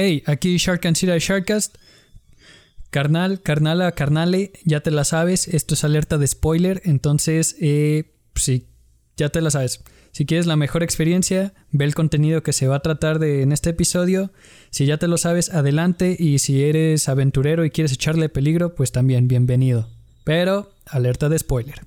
Hey, aquí Shark and Sira Sharkcast. Carnal, carnala, carnale, ya te la sabes. Esto es alerta de spoiler. Entonces, eh, sí, ya te la sabes. Si quieres la mejor experiencia, ve el contenido que se va a tratar de en este episodio. Si ya te lo sabes, adelante. Y si eres aventurero y quieres echarle peligro, pues también bienvenido. Pero, alerta de spoiler.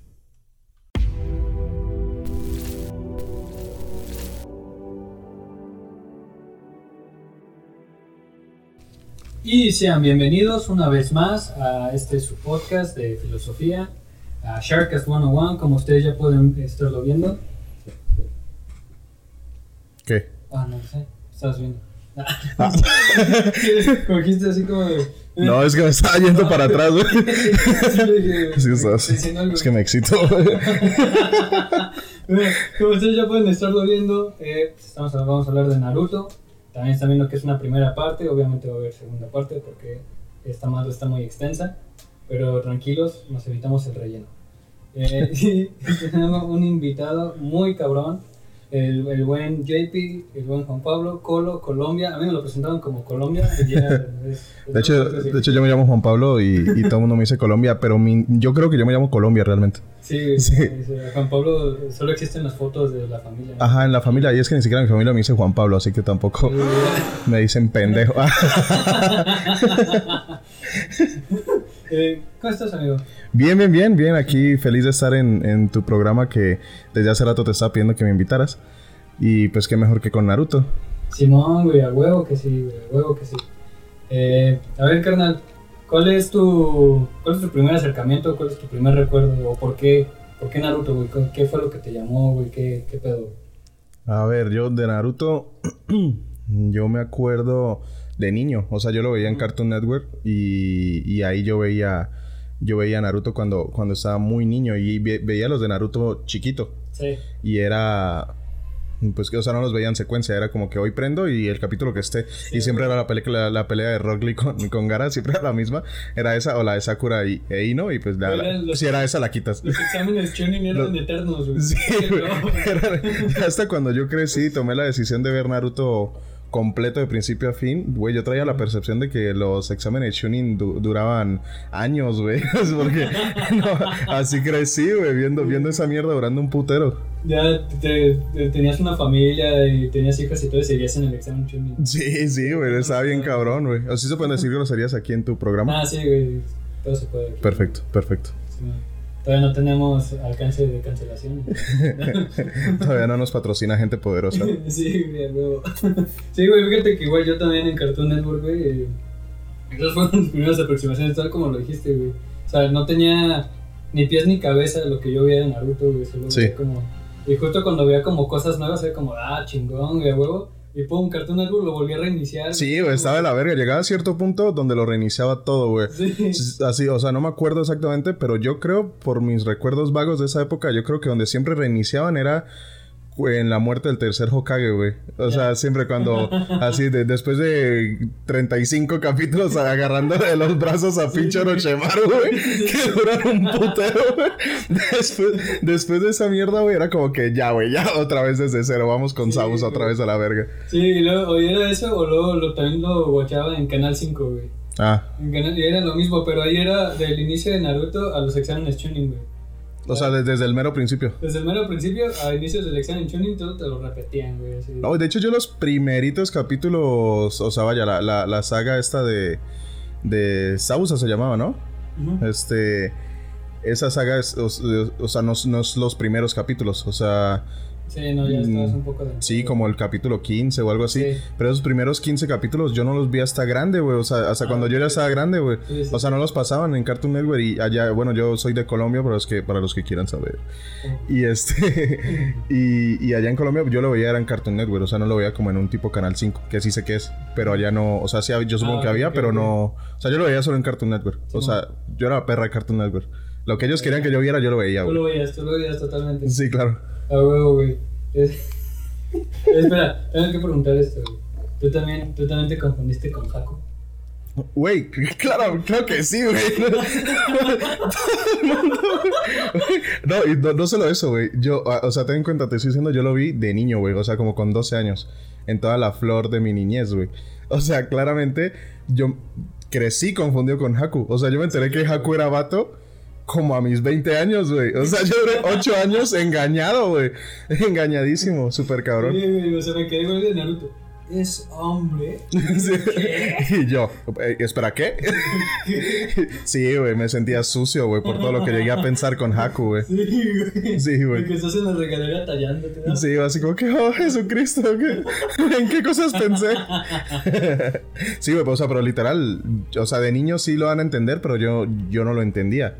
Y sean bienvenidos una vez más a este su podcast de filosofía, a Sharkcast 101, como ustedes ya pueden estarlo viendo. ¿Qué? Ah, no sé, estás viendo. Cogiste así como de... No, es que me estaba yendo para atrás, güey. Sí, Es que, estás- es me excito, Como ustedes ya pueden estarlo viendo, eh, pues estamos, vamos a hablar de Naruto. También están viendo que es una primera parte, obviamente va a haber segunda parte porque esta madre está muy extensa. Pero tranquilos, nos evitamos el relleno. Eh, y tenemos un invitado muy cabrón, el, el buen JP, el buen Juan Pablo, Colo, Colombia. A mí me lo presentaron como Colombia. y ya es- De hecho, de hecho, yo me llamo Juan Pablo y, y todo el mundo me dice Colombia, pero mi- yo creo que yo me llamo Colombia realmente. Sí, Sí. Juan Pablo, solo existen las fotos de la familia. ¿no? Ajá, en la familia, y es que ni siquiera mi familia me dice Juan Pablo, así que tampoco me dicen pendejo. Eh, ¿Cómo estás, amigo? Bien, bien, bien, bien. Aquí feliz de estar en, en tu programa que desde hace rato te estaba pidiendo que me invitaras. Y pues qué mejor que con Naruto. Simón, güey, a huevo que sí, güey, a huevo que sí. Eh, a ver, carnal, ¿cuál es tu cuál es tu primer acercamiento? ¿Cuál es tu primer recuerdo? ¿O por qué, por qué Naruto, güey? ¿Qué- ¿Qué fue lo que te llamó, güey? ¿Qué, qué pedo? A ver, yo de Naruto, yo me acuerdo de niño. O sea, yo lo veía en Cartoon Network y, y ahí yo veía, yo veía a Naruto cuando, cuando estaba muy niño y ve- veía los de Naruto chiquito. Sí. Y era, pues que, o sea, no los veía en secuencia, era como que hoy prendo y el capítulo que esté. y siempre era la pelea, la, pelea de Rock Lee con, con Gara, siempre era la misma. Era esa o la de Sakura y, e Ino y pues la, la- Eran los- si era esa la quitas. Los exámenes Chunin eran Los- eternos, güey. Sí, güey. No, Era- hasta cuando yo crecí tomé la decisión de ver Naruto completo de principio a fin, güey, yo traía la percepción de que los exámenes du- duraban años, güey. Porque no, así crecí, güey, viendo, viendo esa mierda durando un putero. Ya te- te- tenías una familia y tenías hijas y todo y seguías en el examen Chunin. Sí, sí, güey, estaba bien cabrón, güey. O sí se pueden decir groserías aquí en tu programa. Ah, sí, güey. Todo se puede. aquí. Perfecto, perfecto. Sí, Todavía no tenemos alcance de cancelación. Todavía no nos patrocina gente poderosa. sí, güey, a huevo. Sí, güey, fíjate que igual yo también en Cartoon Network, güey. eh, Esas fueron mis primeras aproximaciones, tal como lo dijiste, güey. O sea, no tenía ni pies ni cabeza lo que yo veía de Naruto, güey. Solo Sí. como. Y justo cuando veía como cosas nuevas, era como, ah, chingón, güey, huevo. Y pum, Cartoon Network lo volví a reiniciar. Sí, güey, estaba de la verga. Llegaba a cierto punto donde lo reiniciaba todo, güey. Sí. Así, o sea, no me acuerdo exactamente, pero yo creo, por mis recuerdos vagos de esa época, yo creo que donde siempre reiniciaban era en la muerte del tercer Hokage, güey. O sea, siempre cuando, así, de- después de 35 capítulos agarrando de los brazos a pinche Orochimaru, güey, que duraron un putero, güey. Después, después de esa mierda, güey, era como que ya, güey, ya otra vez desde cero, vamos con Sí, Sabus otra vez a la verga. Sí, y luego, o era eso, o luego lo, también lo watchaba en Canal 5, güey. Ah, En Canal- Y era lo mismo, pero ahí era del inicio de Naruto a los exámenes Chunin, güey. O sea, desde, desde el mero principio. Desde el mero principio a inicios del examen Chunin, todo te lo repetían, güey. así. No, de hecho yo los primeritos capítulos, o sea, vaya, la, la, la saga esta de, de Sausa se llamaba, ¿no? Este, esa saga es, o, o sea, no, no es los primeros capítulos, o sea, Sí, no, ya estabas Mm, un poco de. sí, como el capítulo 15 o algo así, Sí. pero esos primeros 15 capítulos yo no los vi hasta grande, güey, o sea, hasta Ah, cuando yo ya estaba grande, güey. Sí, O sea, no los pasaban en Cartoon Network y allá, bueno, yo soy de Colombia, pero es que para los que quieran saber. Y este, y, y allá en Colombia yo lo veía era en Cartoon Network, o sea, no lo veía como en un tipo Canal 5, que sí sé que es, pero allá no, o sea, sí, yo supongo Ah, que había, pero no, o sea, yo lo veía solo en Cartoon Network, o sea, yo era perra de Cartoon Network. Lo que ellos querían que yo viera, yo lo veía, Tú lo güey. veías, tú lo veías totalmente. Sí, claro. A huevo, güey. Es- Espera, tengo que preguntar esto, güey. ¿Tú también, ¿Tú también te confundiste con Jaco? Güey, claro, claro que sí, güey. no, y no, no solo eso, güey. Yo, ah, o sea, ten en cuenta, te estoy diciendo, yo lo vi de niño, güey. O sea, como con 12 años. En toda la flor de mi niñez, güey. O sea, claramente, yo crecí confundido con Haku. O sea, yo me enteré que Haku era vato como a mis 20 años, güey. O sea, yo duré 8 años engañado, güey. Engañadísimo, súper cabrón. Sí, güey, o sea, me quedé con el de Naruto. Es hombre. Sí. Y yo, eh, espera, ¿qué? sí, güey, me sentía sucio, güey, por todo lo que llegué a pensar con Haku, güey. Sí, güey. Sí, güey. Que estás en la regadera tallándote, ¿no? Sí, así como que, oh, Jesucristo, ¿qué? ¿en qué cosas pensé? sí, güey, pues, o sea, pero literal, o sea, de niño sí lo van a entender, pero yo, yo no lo entendía.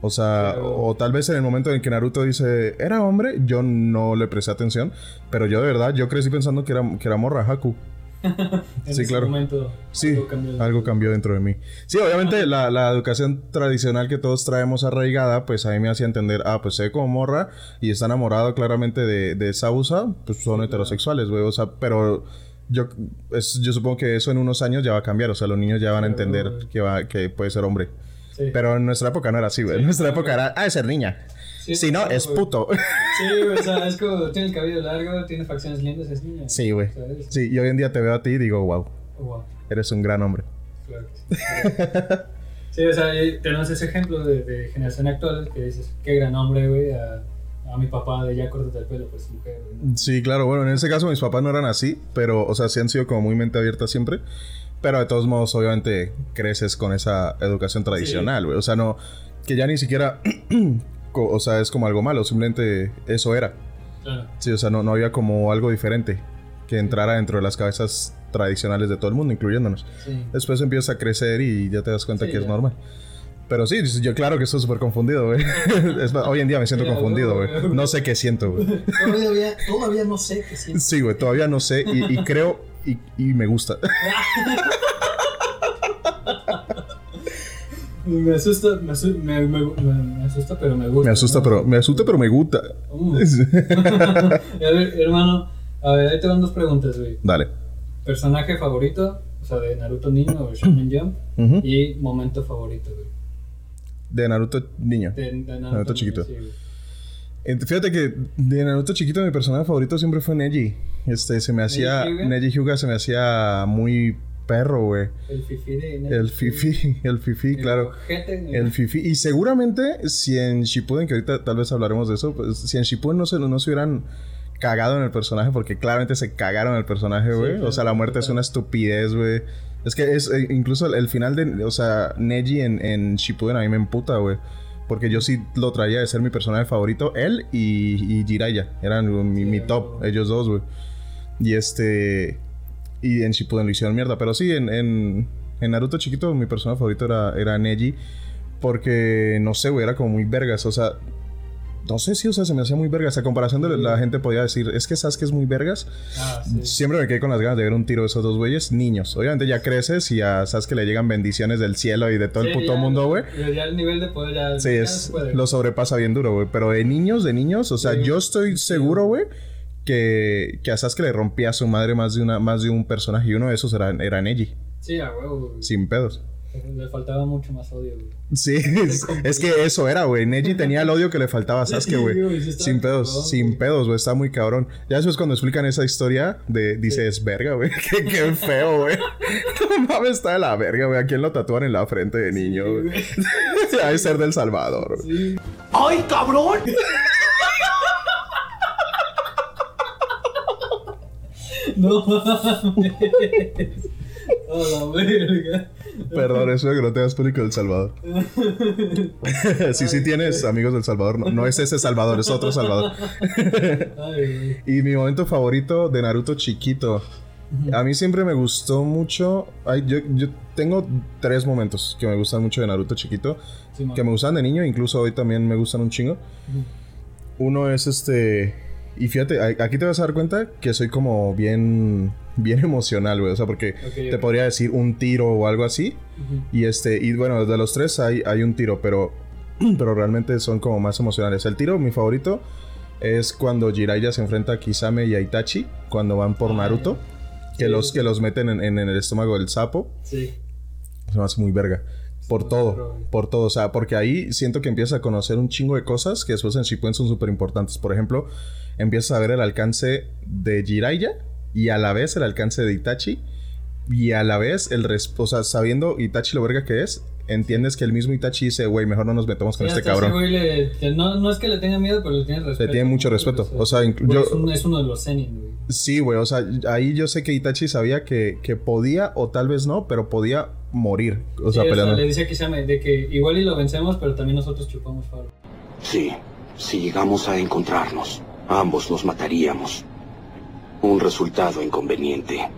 O sea, Pero- o tal vez en el momento en que Naruto dice, era hombre, yo no le presté atención, pero yo de verdad, yo crecí pensando que era, que era morra Haku. En Sí, ese claro. momento, Sí, algo cambió. algo cambió dentro de mí. Sí, obviamente la, la educación tradicional que todos traemos arraigada, pues a mí me hacía entender, ah, pues se ve como morra y está enamorado claramente de, de Sausa, pues son heterosexuales, güey. O sea, pero yo, es- yo supongo que eso en unos años ya va a cambiar, o sea, los niños ya van a entender que, va, que puede ser hombre. Sí. Pero en nuestra época no era así, güey. En Sí, nuestra claro. época era, ah, es ser niña. Sí, si no, claro, es güey. puto. Sí, güey, o sea, es como tiene el cabello largo, tiene facciones lindas, es niña. sí, güey. ¿sabes? Sí, y hoy en día te veo a ti y digo, wow, Oh, wow, eres un gran hombre. claro que sí. O sea, tenemos ese ejemplo de, de generación actual que dices, qué gran hombre, güey, a, a mi papá de ya córtate el pelo, pues mujer, güey. ¿no? Sí, claro. Bueno, en ese caso mis papás no eran así, pero, o sea, sí han sido como muy mente abierta siempre. Pero de todos modos, obviamente, creces con esa educación tradicional, güey. O sea, no... Que ya ni siquiera... o sea, es como algo malo. Simplemente eso era. Claro. Sí, o sea, no, no había como algo diferente que entrara dentro de las cabezas tradicionales de todo el mundo, incluyéndonos. Sí. Después empiezas a crecer y ya te das cuenta Sí, que es ya. normal. Pero sí, yo claro que estoy súper confundido, güey. Es hoy en día me siento Ya, confundido, güey. No sé qué siento, güey. Todavía, todavía no sé qué siento. Sí, güey, todavía no sé y, y creo y, y me gusta. Me asusta, me, asu- me, me, me- me asusta, pero me gusta. Me asusta, ¿no? pero me asusta, pero me gusta. Uh. a ver, hermano, a ver, ahí te van dos preguntas, güey. Dale. Personaje favorito, o sea, de Naruto niño o Shonen Jump, Ujú. y momento favorito, güey. De Naruto niño. De, de Naruto, Naruto chiquito. sí, Fíjate que de Naruto chiquito mi personaje favorito siempre fue Neji. Este, se me hacía... ¿Neji Hyuga? Neji Hyuga se me hacía muy perro, güey. El fifi de El fifi, el fifi, claro. ojete. El fifi. Y seguramente si en Shippuden, que ahorita tal vez hablaremos de eso, pues, si en Shippuden no se, no se hubieran cagado en el personaje, porque claramente se cagaron en el personaje, güey. o sea, la muerte es una estupidez, güey. Es que es eh, incluso el, el final de, o sea, Neji en, en Shippuden a mí me emputa, güey. Porque yo sí lo traía de ser mi personaje favorito, él y, y Jiraiya. Eran mi, top, ellos dos, güey. Y este. Y en Shippuden lo hicieron mierda. Pero sí, en, en, en Naruto chiquito, mi personaje favorito era, era Neji. Porque, no sé, güey, era como muy vergas. O sea, no sé si, o sea, se me hacía muy vergas. A comparación de la gente podía decir, es que Sasuke es muy vergas. Ah, sí. Siempre me quedé con las ganas de ver un tiro de esos dos güeyes, niños. Obviamente ya creces y a Sasuke le llegan bendiciones del cielo y de todo el puto ya, mundo, güey. ya- Ya el nivel de poder ya, Sí, ya es, lo sobrepasa bien duro, güey. Pero de niños, de niños, o sea, Sí. yo estoy seguro, güey, que, que a Sasuke le rompía a su madre más de, una, más de un personaje. Y uno de esos era, era Neji, Sí, a huevo, güey. sin pedos. Le faltaba mucho más odio, güey. Sí, es, es que eso era, güey. Neji tenía el odio que le faltaba a Sasuke, Sí, güey. sí Sin pedos, cabrón, sin güey. pedos, güey. Está muy cabrón. Ya después cuando explican esa historia, de, dices, verga, güey. Qué, qué feo, güey. No mames, está de la verga, güey. ¿A quién lo tatúan en la frente de niño, Sí, güey? de ser del Salvador, güey. Sí. ¡Ay, cabrón! No mames. A la verga. Perdón, eso de que no tengas público del Salvador. sí, sí tienes amigos del Salvador. No, no es ese Salvador, es otro Salvador. Y mi momento favorito de Naruto chiquito. A mí siempre me gustó mucho. ay, yo, yo tengo tres momentos que me gustan mucho de Naruto chiquito. Sí. Que me gustan de niño, incluso hoy también me gustan un chingo. Uno es este. Y fíjate, aquí te vas a dar cuenta que soy como bien. Bien emocional, güey. O sea, porque te podría decir un tiro o algo así. Y este, y bueno, de los tres hay, hay un tiro, pero, pero realmente son como más emocionales. El tiro, mi favorito, es cuando Jiraiya se enfrenta a Kisame y a Itachi, cuando van por Ah, Naruto, que Sí, los sí. que los meten en, en el estómago del sapo. Sí. Se me hace muy verga. Por todo, por todo. O sea, porque ahí siento que empiezas a conocer un chingo de cosas que después en Shippuden son súper importantes. Por ejemplo, empiezas a ver el alcance de Jiraiya y a la vez el alcance de Itachi. Y a la vez el res o sea, sabiendo Itachi lo verga que es, entiendes que el mismo Itachi dice, güey, mejor no nos metamos con Sí, este cabrón. güey le- que no, no es que le tenga miedo, pero le tiene respeto. tiene mucho respeto. O sea, güey, yo- es, un- es uno de los Zenin, güey. Sí, güey, o sea, ahí yo sé que Itachi sabía que, que podía, o tal vez no, pero podía morir. O sea, Sí, peleando. le decía que se llame, de que igual y lo vencemos, pero también nosotros chupamos faro. Sí, si llegamos a encontrarnos, ambos nos mataríamos. Un resultado inconveniente.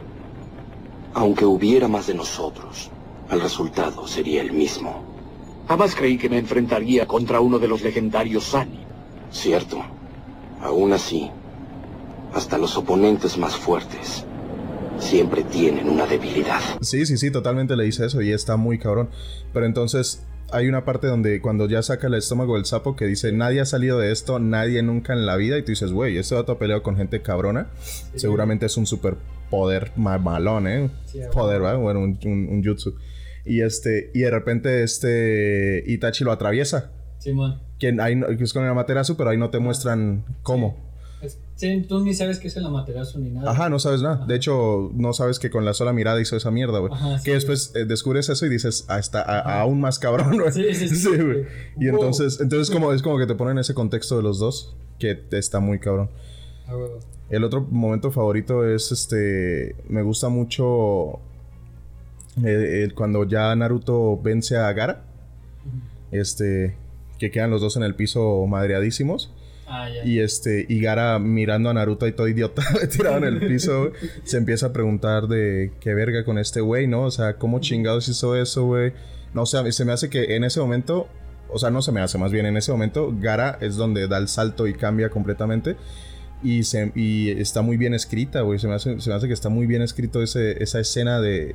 Aunque hubiera más de nosotros, el resultado sería el mismo. Jamás creí que me enfrentaría contra uno de los legendarios Sani. Cierto. Aún así, hasta los oponentes más fuertes siempre tienen una debilidad. Sí, sí, sí, totalmente le dice eso y está muy cabrón. Pero entonces hay una parte donde cuando ya saca el estómago del sapo que dice, nadie ha salido de esto, nadie nunca en la vida. Y tú dices, güey, este vato ha peleado con gente cabrona. Seguramente es un super poder ma- malón, ¿eh? Sí, poder, ¿verdad? Bueno, un, un, un jutsu. Y este, y de repente este Itachi lo atraviesa. Simón. Que no- que es con el Amaterasu, pero ahí no te muestran cómo. Sí, tú ni sabes qué es el amaterasu ni nada. Ajá, no sabes nada. Ajá. De hecho, no sabes que con la sola mirada hizo esa mierda, güey. Sí, que después eh, descubres eso y dices, ah, está a- Ajá. aún más cabrón, güey. Sí, sí, sí. güey. Y Wow. entonces, entonces como, es como que te ponen ese contexto de los dos, que está muy cabrón. El otro momento favorito es este. Me gusta mucho. eh, cuando ya Naruto vence a Gara. Este. Que quedan los dos en el piso madreadísimos. Ah. Y este, y Gara mirando a Naruto y todo idiota tirado en el piso, se empieza a preguntar de qué verga con este güey, ¿no? O sea, ¿cómo chingados hizo eso, güey? No, o sea, se me hace que en ese momento, o sea, no se me hace, más bien en ese momento, Gara es donde da el salto y cambia completamente. Y, se, y está muy bien escrita, güey. Se me, hace, se me hace que está muy bien escrito ese, esa escena de,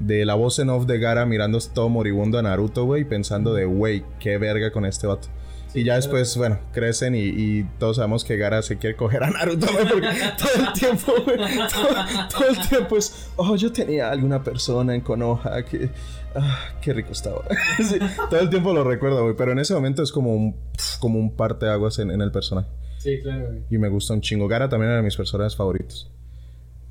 de la voz en off de Gara mirando todo moribundo a Naruto, güey, pensando de, güey, qué verga con este vato. Y ya después, bueno, crecen y, y todos sabemos que Gara se quiere coger a Naruto, porque todo el tiempo, güey, todo, todo el tiempo es, oh, yo tenía alguna persona en Konoha que, ah, qué rico estaba. Sí, todo el tiempo lo recuerdo, güey, pero en ese momento es como un, como un parteaguas en, en el personaje. Sí, claro, güey. Y me gusta un chingo. Gara también era de mis personajes favoritos.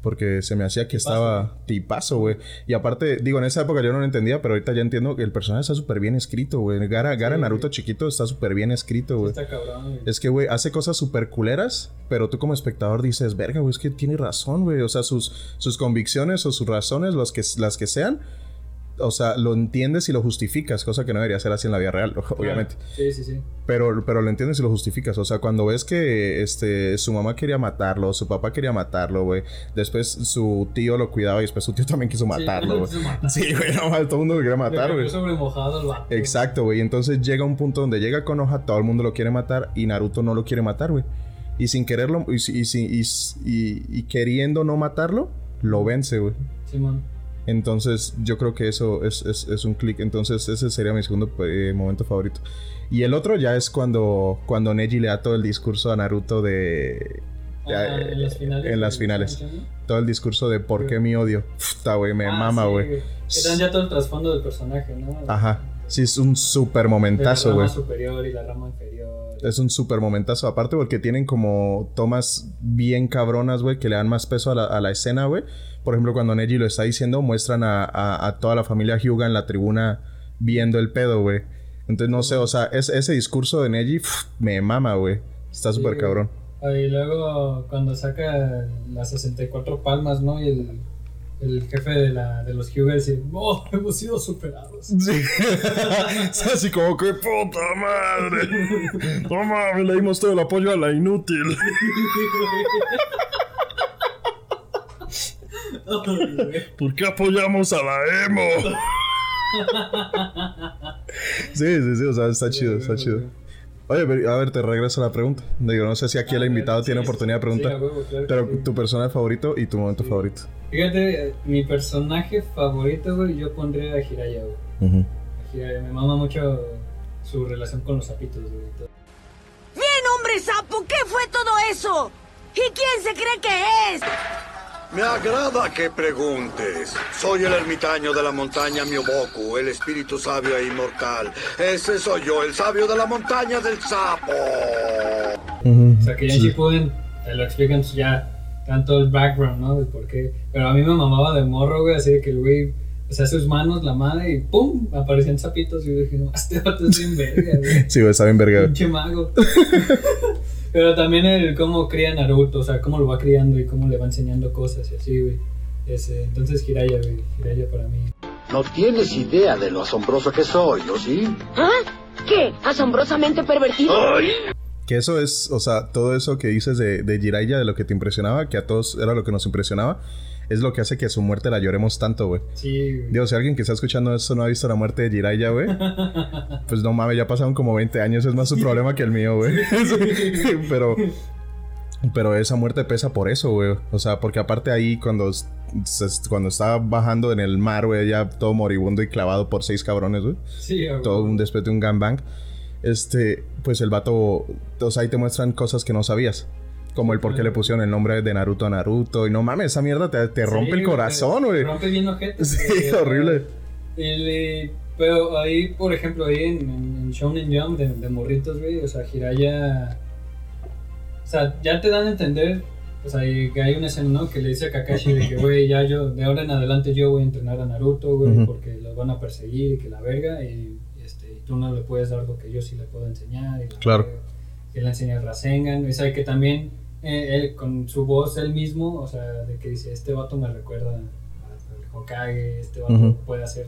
Porque se me hacía que Tipazo, estaba tipazo, güey. Y aparte, digo, en esa época yo no lo entendía, pero ahorita ya entiendo que el personaje está súper bien escrito, güey. Gara, Gara Sí, Naruto güey. chiquito está súper bien escrito, güey. está cabrón, güey. Es que, güey, hace cosas súper culeras, pero tú como espectador dices, verga, güey, es que tiene razón, güey. O sea, sus, sus convicciones o sus razones, que, las que sean, o sea, lo entiendes y lo justificas, cosa que no debería ser así en la vida real, obviamente. Sí, sí, sí. Pero, pero lo entiendes y lo justificas. O sea, cuando ves que este, su mamá quería matarlo, su papá quería matarlo, güey. Después su tío lo cuidaba y después su tío también quiso matarlo, Sí, güey. Sí, güey, no, todo el mundo lo quería matar, güey. Exacto, güey. Entonces llega un punto donde llega Konoha, todo el mundo lo quiere matar y Naruto no lo quiere matar, güey. Y sin quererlo, y, y, y, y- y queriendo no matarlo, lo vence, güey. Simón. Entonces, yo creo que eso es, es- es un clic. Entonces, ese sería mi segundo eh, momento favorito. Y el otro ya es cuando, cuando Neji le da todo el discurso a Naruto de. de- Ah, en las finales. en las finales. Todo el discurso de por qué mi odio. Puta, güey, me Ah, mama, sí, güey. Que dan ya todo el trasfondo del personaje, ¿no? Ajá. Sí, es un súper De momentazo, la güey. rama superior y la rama inferior. Es un súper momentazo. Aparte porque tienen como tomas bien cabronas, güey, que le dan más peso a la, a la escena, güey. Por ejemplo, cuando Neji lo está diciendo, muestran a, a- a toda la familia Hyuga en la tribuna viendo el pedo, güey. Entonces, no sé, o sea, es- ese discurso de Neji pf, me mama, güey. Está Sí, súper güey. cabrón. Y luego cuando saca las 64 palmas, ¿no? Y el, el jefe de, la, de los Hyuga dice, ¡Oh, hemos sido superados! Sí. es así como que puta madre. No mames, le dimos todo el apoyo a la inútil. ¿Por qué apoyamos a la emo? sí, sí, sí, o sea, está chido, está chido. Oye, pero, a ver, te regreso a la pregunta. Digo, no sé si aquí el Ah, invitado sí, tiene sí, oportunidad de preguntar. pero sí. tu personaje favorito y tu momento favorito. Fíjate, mi personaje favorito, güey, yo pondría a Jiraya, güey. A Jiraiya, me mama mucho su relación con los sapitos, güey. todo. Bien, hombre sapo, ¿qué fue todo eso? ¿Y quién se cree que es? Me agrada que preguntes. Soy el ermitaño de la montaña Mioboku, el espíritu sabio e inmortal. Ese soy yo, el sabio de la montaña del sapo. O sea, que ya en Shippuden te lo explican ya tanto el background, ¿no? De por qué. Pero a mí me mamaba de morro, güey, así de que el güey, o sea, sus manos, la madre, y ¡pum! Aparecían zapitos. Y yo dije, no, este vato es bien verga, güey. Sí, güey, está bien verga. Pinche mago. Pero también el cómo cría Naruto, o sea, cómo lo va criando y cómo le va enseñando cosas y así, güey. Ese, entonces Hiraya, güey, Hiraya para mí. No tienes idea de lo asombroso que soy, ¿o sí? ¿Ah? ¿Qué? ¿Asombrosamente pervertido? Que eso es, o sea, todo eso que dices de, de Jiraiya, de lo que te impresionaba, que a todos era lo que nos impresionaba, es lo que hace que su muerte la lloremos tanto, güey. Sí, güey. Digo, si alguien que está escuchando esto no ha visto la muerte de Jiraiya, güey, pues no mames, ya pasaron como 20 años, es más su problema que el mío, güey. pero, pero esa muerte pesa por eso, güey. O sea, porque aparte ahí cuando, cuando estaba bajando en el mar, güey, ya todo moribundo y clavado por seis cabrones, güey. Sí, güey. Todo un después de un gangbang. Este, pues el vato, o sea, ahí te muestran cosas que no sabías. Como el por qué le pusieron el nombre de Naruto a Naruto. Y no mames, esa mierda te, te rompe Sí, el corazón, te güey. Rompe bien ojete. Sí, güey. horrible. El, eh, pero ahí, por ejemplo, ahí en, en, en Shonen Jump de, de morritos, güey, o sea, Hiraya. O sea, ya te dan a entender. O sea, que hay una escena, ¿no? Que le dice a Kakashi de que, güey, ya yo, de ahora en adelante yo voy a entrenar a Naruto, güey, Ujú. porque los van a perseguir y que la verga, y, este, tú no le puedes dar lo que yo sí le puedo enseñar. Y la Claro. verga. Que le enseña el Rasengan, o sea, que también eh, él, con su voz, él mismo, o sea, de que dice, este vato me recuerda al Hokage, este vato Ujú. puede hacer...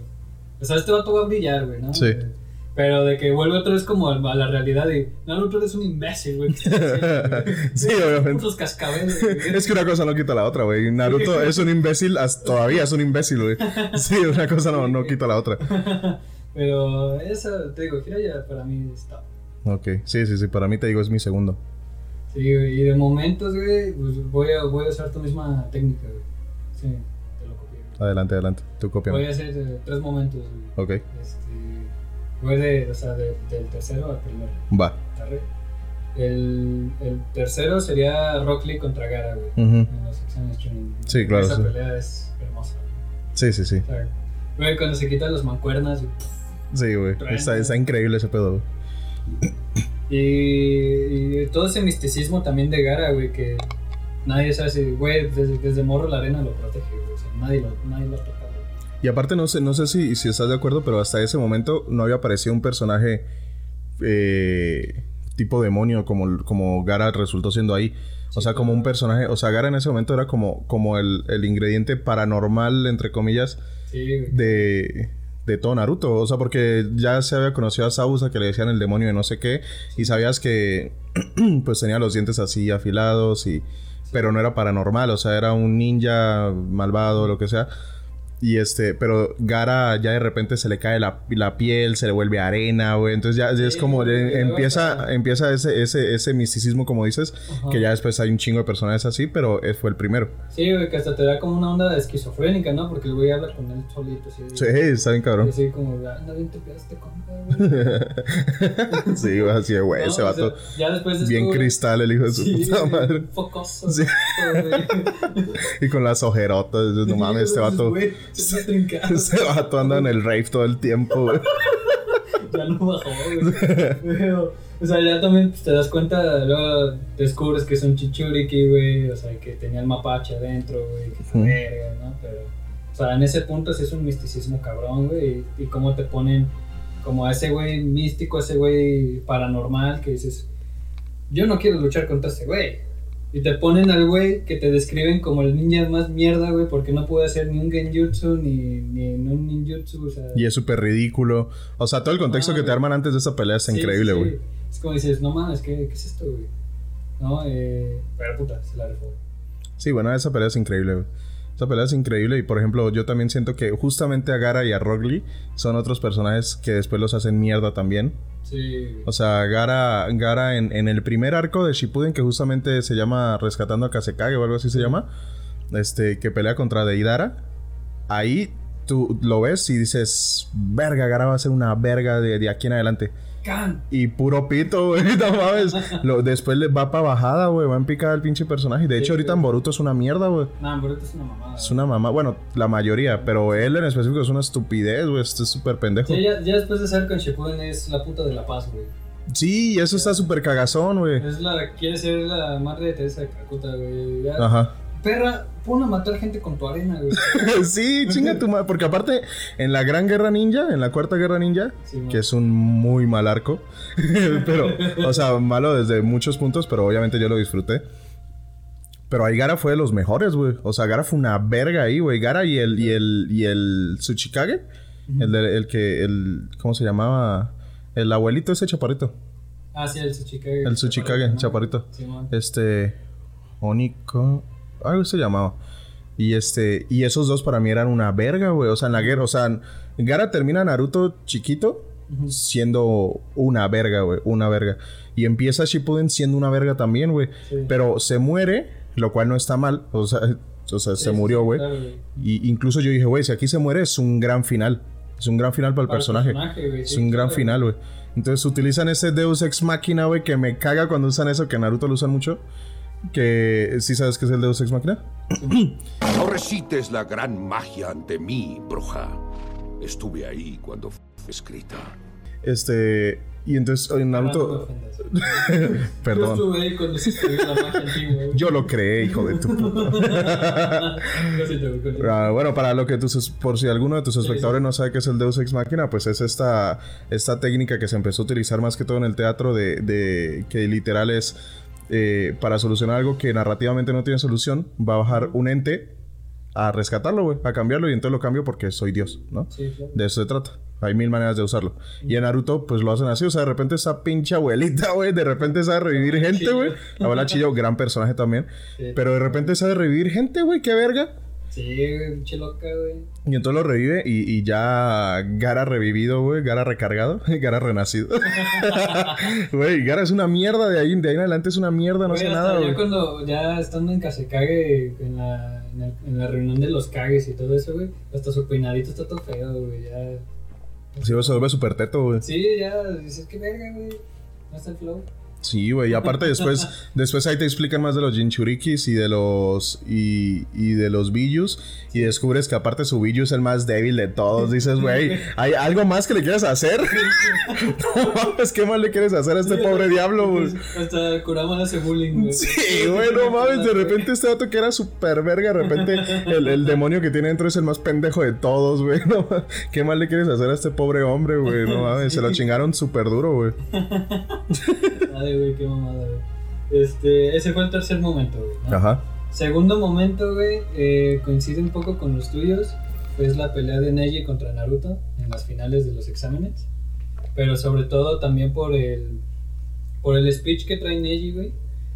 O sea, este vato va a brillar, güey, ¿no? Sí. Eh, Pero de que vuelve otra vez como a la realidad y Naruto eres un imbécil, güey. Sí, obviamente. Cascabeles, güey. Es que una cosa no quita la otra, güey. Naruto es un imbécil, todavía es un imbécil, güey. Sí, una cosa no, no quita la otra. Pero esa, te digo, Hiraya para mí está. Ok, sí, sí, sí, para mí te digo, es mi segundo. Sí, güey, y de momentos, güey, pues voy a, voy a usar tu misma técnica, güey. Sí, te lo güey. Adelante, adelante, tú Voy copiame. a hacer eh, tres momentos, güey. Ok, Este, voy de, o sea, de- del tercero al primero. va. El, el tercero sería Rock Lee contra Gara, güey. Ujú. En los exámenes Chunin. Sí, claro, Esa sí. pelea es hermosa, güey. Sí, sí, sí. O sea, güey, cuando se quitan las mancuernas, güey, Sí, güey. Está, está increíble ese pedo, güey. Y, y todo ese misticismo también de Gara, güey, que nadie sabe si, güey, desde, desde morro la arena lo protege, güey. O sea, nadie lo, nadie lo toca, güey. Y aparte, no sé, no sé si, si estás de acuerdo, pero hasta ese momento no había aparecido un personaje eh, tipo demonio como, como Gara resultó siendo ahí. O sea, como un personaje. O sea, Gara en ese momento era como, como el, el ingrediente paranormal, entre comillas, Sí, de, de todo Naruto. O sea, porque ya se había conocido a Sabusa que le decían el demonio de no sé qué. Y sabías que pues tenía los dientes así afilados y. Pero no era paranormal, o sea, era un ninja malvado, lo que sea. Y este, pero Gara ya de repente se le cae la, la piel, se le vuelve arena, güey. Entonces ya, ya es como, empieza, empieza ese, ese, ese misticismo, como dices, Ajá. que ya después hay un chingo de personajes así, pero fue el primero. Sí, güey, que hasta te da como una onda esquizofrénica, ¿no? Porque el güey habla con él solito, sí. Sí, está bien Y cabrón. así como, anda bien te compa, güey. sí, güey, así de güey, No, ese o vato. sea, ya después bien descubre- cristal, el hijo de su Sí, puta madre. Focoso. Sí. Y con las ojerotas. No mames, este vato. Güey, se está trincado. Este vato anda en el rave todo el tiempo, güey. ya no bajó, güey. O sea, ya también pues, te das cuenta, luego descubres que es un chichuriki, güey, o sea, que tenía el mapache adentro, güey, que fue verga, ¿no? Pero, o sea, en ese punto sí es un misticismo cabrón, güey, y, y cómo te ponen como a ese güey místico, a ese güey paranormal, que dices, yo no quiero luchar contra ese güey. Y te ponen al güey que te describen como el ninja más mierda, güey, porque no puede hacer ni un genjutsu ni, ni un ninjutsu, o sea... Y es súper ridículo. O sea, todo el contexto Ah, que te arman antes de esta pelea es Sí, increíble, sí, güey. Es como dices, no mames, ¿qué, qué es esto, güey? No, eh. Pero puta, se la rifó. Sí, bueno, esa pelea es increíble, güey. Esa pelea es increíble y, por ejemplo, yo también siento que justamente a Gara y a Lee son otros personajes que después los hacen mierda también. O sea, Gara, Gara en, en el primer arco de Shippuden, que justamente se llama Rescatando a Kasekage o algo así se llama, este, que pelea contra Deidara, ahí tú lo ves y dices, verga, Gara va a ser una verga de, de aquí en adelante. Can. Y puro pito, güey. No mames. Lo- después le va para bajada, güey. Va en picada el pinche personaje. De hecho, ahorita en Boruto es una mierda, güey. No, Boruto es una mamada. Es una mamá. Bueno, la mayoría. Pero él en específico es una estupidez, güey. Este es súper pendejo. Sí, ya, ya después de ser con Shippuden es la puta de la paz, güey. Sí, eso está súper cagazón, güey. Es la, quiere ser la madre de Teresa de Calcuta, güey. Ajá. Perra, pon a matar gente con tu arena, güey. sí, chinga tu madre. Porque aparte, en la Gran Guerra Ninja, en la Cuarta Guerra Ninja, Sí, que es un muy mal arco. pero, o sea, malo desde muchos puntos, pero obviamente yo lo disfruté. Pero ahí Gara fue de los mejores, güey. O sea, Gara fue una verga ahí, güey. Gara y el, y el, y el Tsuchikage. el, de- el que, el, ¿cómo se llamaba? El abuelito ese chaparrito. Ah, sí, el Tsuchikage. El Tsuchikage, ¿no? chaparrito. Sí. Este. Oniko. Algo se llamaba. Y este. Y esos dos para mí eran una verga, güey. O sea, en la guerra. O sea, Gara termina Naruto chiquito. Siendo una verga, güey. Una verga. Y empieza Shippuden siendo una verga también, güey. Sí. Pero se muere. Lo cual no está mal. O sea, o sea se sí, murió, sí, güey. claro. Y incluso yo dije, güey, si aquí se muere es un gran final. Es un gran final para el Para el personaje. personaje, güey, es un gran claro. final, güey. Entonces utilizan ese Deus Ex Machina, güey, que me caga cuando usan eso, que Naruto lo usan mucho. Que sí sabes qué es el Deus Ex Machina. No recites la gran magia ante mí, bruja. Estuve ahí cuando fue escrita. Este. Y entonces en Naruto. Yo Perdón. estuve ahí cuando se escribió la magia antigua. Yo lo creé, hijo de tu puta. Ah, bueno, para lo que tus, por si alguno de tus espectadores no sabe qué es el Deus Ex Machina, pues es esta, esta técnica que se empezó a utilizar más que todo en el teatro de, de que literal es eh, para solucionar algo que narrativamente no tiene solución, va a bajar un ente a rescatarlo, güey, a cambiarlo y entonces lo cambio porque soy Dios, ¿no? Sí, claro. De eso se trata. Hay mil maneras de usarlo. Y en Naruto, pues lo hacen así. O sea, de repente esa pinche abuelita, güey, de repente sabe revivir gente, güey. La abuela Chillo, gran personaje también. Sí. Pero de repente sabe revivir gente, güey, qué verga. Sí, güey, pinche loca, güey. Y entonces lo revive y, y ya Gara revivido, güey. Gara recargado. Gara renacido. Güey, Gara es una mierda de ahí. De ahí en adelante es una mierda, no Güey, sé hasta nada, güey. cuando ya estando en Kasekage, en la, en, la reunión de los Kages y todo eso, güey, hasta su peinadito está todo feo, güey, ya... Sí, se vuelve súper teto, güey. Sí, ya, dices, qué verga, güey, no está el flow. Sí, güey. Y aparte después, después ahí te explican más de los Jinchurikis y de los y, y de los Billus. Y descubres que aparte su Billu es el más débil de todos. Dices, güey, ¿hay algo más que le quieres hacer? no mames, ¿qué más le quieres hacer a este pobre diablo, güey? Hasta Kurama le hace bullying, güey. Sí, güey, no mames, de repente este dato que era súper verga, de repente el, el demonio que tiene dentro es el más pendejo de todos, güey. No, mames. ¿Qué más le quieres hacer a este pobre hombre, güey? No mames, se lo chingaron súper duro, güey. Ay, güey, qué mamada, güey. Este, ese fue el tercer momento, güey. ¿no? Ajá. Segundo momento, güey, eh, coincide un poco con los tuyos. Es la pelea de Neji contra Naruto en las finales de los exámenes. Pero sobre todo también por el por el speech que trae Neji, güey.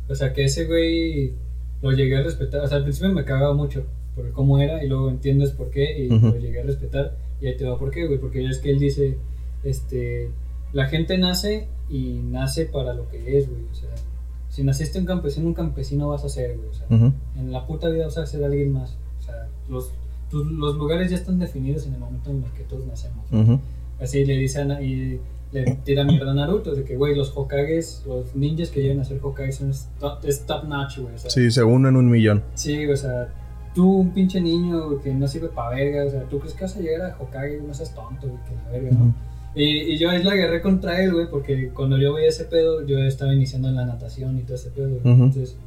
O sea, que ese güey lo llegué a respetar. O sea, al principio me cagaba mucho por cómo era y luego entiendes por qué y Ujú. lo llegué a respetar. Y ahí te va por qué, güey. Porque ya es que él dice, este, la gente nace y nace para lo que es, güey. O sea, si naciste un campesino, un campesino vas a ser, güey. O sea, Ujú. en la puta vida vas a ser alguien más. O sea, los, tus- los lugares ya están definidos en el momento en el que todos nacemos. Ujú. Así le dice a Na- y le tira mierda a Naruto de que, güey, los Hokages, los ninjas que llegan a ser Hokages son es top, es top notch, güey. O sea, Sí, se uno en un millón. sí, o sea, tú, un pinche niño que no sirve para verga, o sea, tú crees que vas a llegar a Hokage, no seas tonto, güey, que la verga, ¿no? Ujú. Y, y yo ahí la agarré contra él, güey, porque cuando yo veía ese pedo, yo estaba iniciando en la natación y todo ese pedo, güey. Entonces,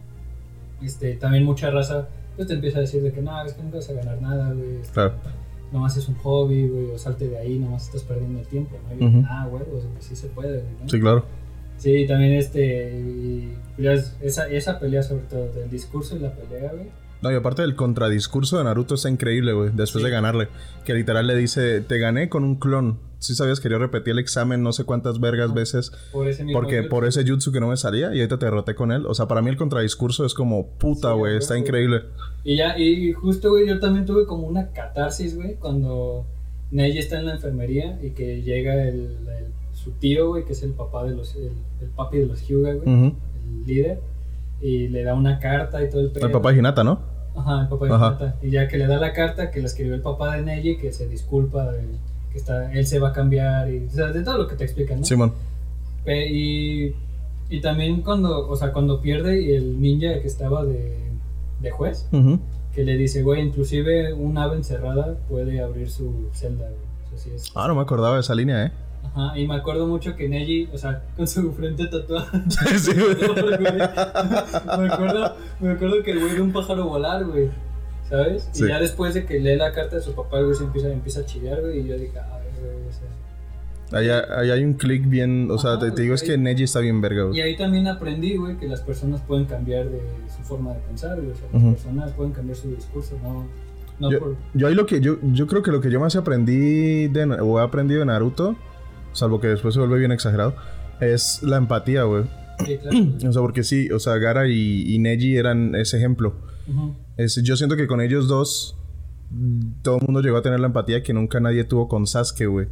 este, también mucha raza, pues te empieza a decir de que, no, es que nunca vas a ganar nada, güey. este, Claro. Nomás es un hobby, güey, o salte de ahí, nomás estás perdiendo el tiempo, ¿no? Y yo, ah, güey, pues sí se puede, güey, ¿no? Sí, claro. Sí, también este, y es- esa, esa pelea sobre todo, del discurso y la pelea, güey. No, y aparte el contradiscurso de Naruto está increíble, güey. Después Sí. de ganarle. Que literal le dice, te gané con un clon. Sí sabías que yo repetí el examen no sé cuántas vergas veces. Por ese mismo Porque jutsu. por ese jutsu que no me salía y ahorita te derroté con él. O sea, para mí el contradiscurso es como puta, güey. está increíble. Y ya, y justo, güey, yo también tuve como una catarsis, güey, cuando Neji está en la enfermería y que llega el, el- su tío, güey, que es el papá de los, el, el papi de los Hyuga, güey, el líder, y le da una carta y todo el pedo. El papá de Hinata, ¿no? Ajá, el papá de Ajá. Hinata. Y ya que le da la carta que le escribió el papá de Neji, que se disculpa, de- que está, él se va a cambiar, y, o sea, de todo lo que te explican, ¿no? Simón. Y, y también cuando, o sea, cuando pierde y el ninja que estaba de, de juez, Ujú. que le dice, güey, inclusive un ave encerrada puede abrir su celda. O sea, sí es- Ah, no me acordaba de esa línea, ¿eh? Ajá, y me acuerdo mucho que Neji, o sea, con su frente tatuada. sí, güey. me, acuerdo, me acuerdo que el güey ve un pájaro volar, güey. ¿Sabes? Sí. Y ya después de que lee la carta de su papá, el güey se empieza, empieza a chillar, güey. Y yo dije, ay, güey, o sea. Ahí, ahí hay un click bien. O sea, Ajá, te, te digo, es güey. que Neji está bien verga, Y güey. ahí también aprendí, güey, que las personas pueden cambiar de su forma de pensar, güey. O sea, las Ujú. personas pueden cambiar su discurso, no, no Yo, por. yo ahí lo que yo, yo creo que lo que yo más aprendí de, o he aprendido de Naruto, salvo que después se vuelve bien exagerado, es la empatía, güey. Sí, claro, güey. O sea, porque sí, o sea, Gara y, y Neji eran ese ejemplo. Es, yo siento que con ellos dos, todo el mundo llegó a tener la empatía que nunca nadie tuvo con Sasuke, güey.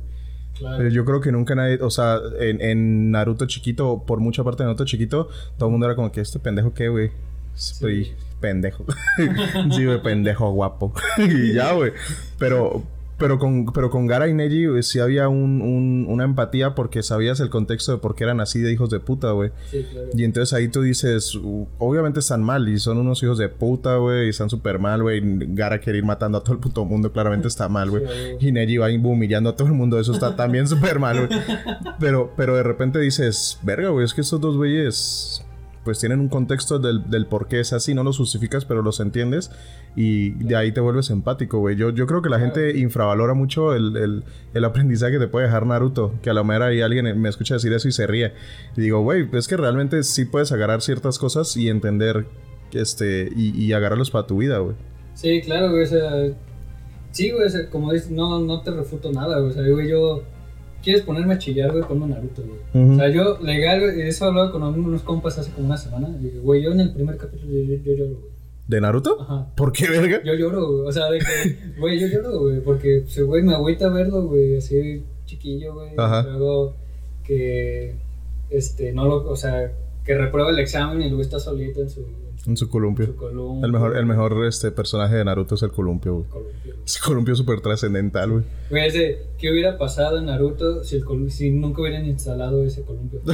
claro. Pero yo creo que nunca nadie, o sea, en, en Naruto chiquito, por mucha parte de Naruto chiquito, todo el mundo era como que este pendejo qué, güey. Soy pendejo. sí, güey, pendejo guapo. y ya, güey. Pero, pero con, pero con Gara y Neji sí había un, un- una empatía porque sabías el contexto de por qué eran así de hijos de puta, güey. Sí, claro. Y entonces ahí tú dices, "Uh, obviamente están mal y son unos hijos de puta, güey, y están súper mal, güey. Gara quiere ir matando a todo el puto mundo, claramente está mal, güey. Sí, güey. Y Neji va humillando a todo el mundo, eso está también súper mal, güey. Pero, pero de repente dices, verga, güey, es que estos dos güeyes, pues tienen un contexto del, del por qué es así, no los justificas, pero los entiendes y de ahí te vuelves empático, güey. Yo, yo creo que la gente infravalora mucho el, el, el aprendizaje que te puede dejar Naruto, que a la mera ahí alguien me escucha decir eso y se ríe. Y digo, güey, es que realmente sí puedes agarrar ciertas cosas y entender, este, y, y agarrarlos para tu vida, güey. Sí, claro, güey, o sea, sí, güey, o sea, como dices, no, no te refuto nada, güey, o sea, güey, yo, ¿quieres ponerme a chillar, güey? Ponme Naruto, güey. O sea, yo, legal, eso hablaba con unos compas hace como una semana, y güey, yo en el primer capítulo, yo, yo, yo lloro, güey. ¿De Naruto? Ajá. ¿Por qué, verga? Yo lloro, güey, o sea, de que, güey, yo lloro, güey, porque, pues, güey, me agüita verlo, güey, así, chiquillo, güey, Ajá. luego que, este, no lo, o sea, que reprueba el examen y luego está solito en su, En su columpio. su columpio. El mejor, el mejor este, personaje de Naruto es el columpio, güey. columpio. Ese columpio súper trascendental, güey. Güey, es de, ¿qué hubiera pasado en Naruto si, el col- si nunca hubieran instalado ese columpio?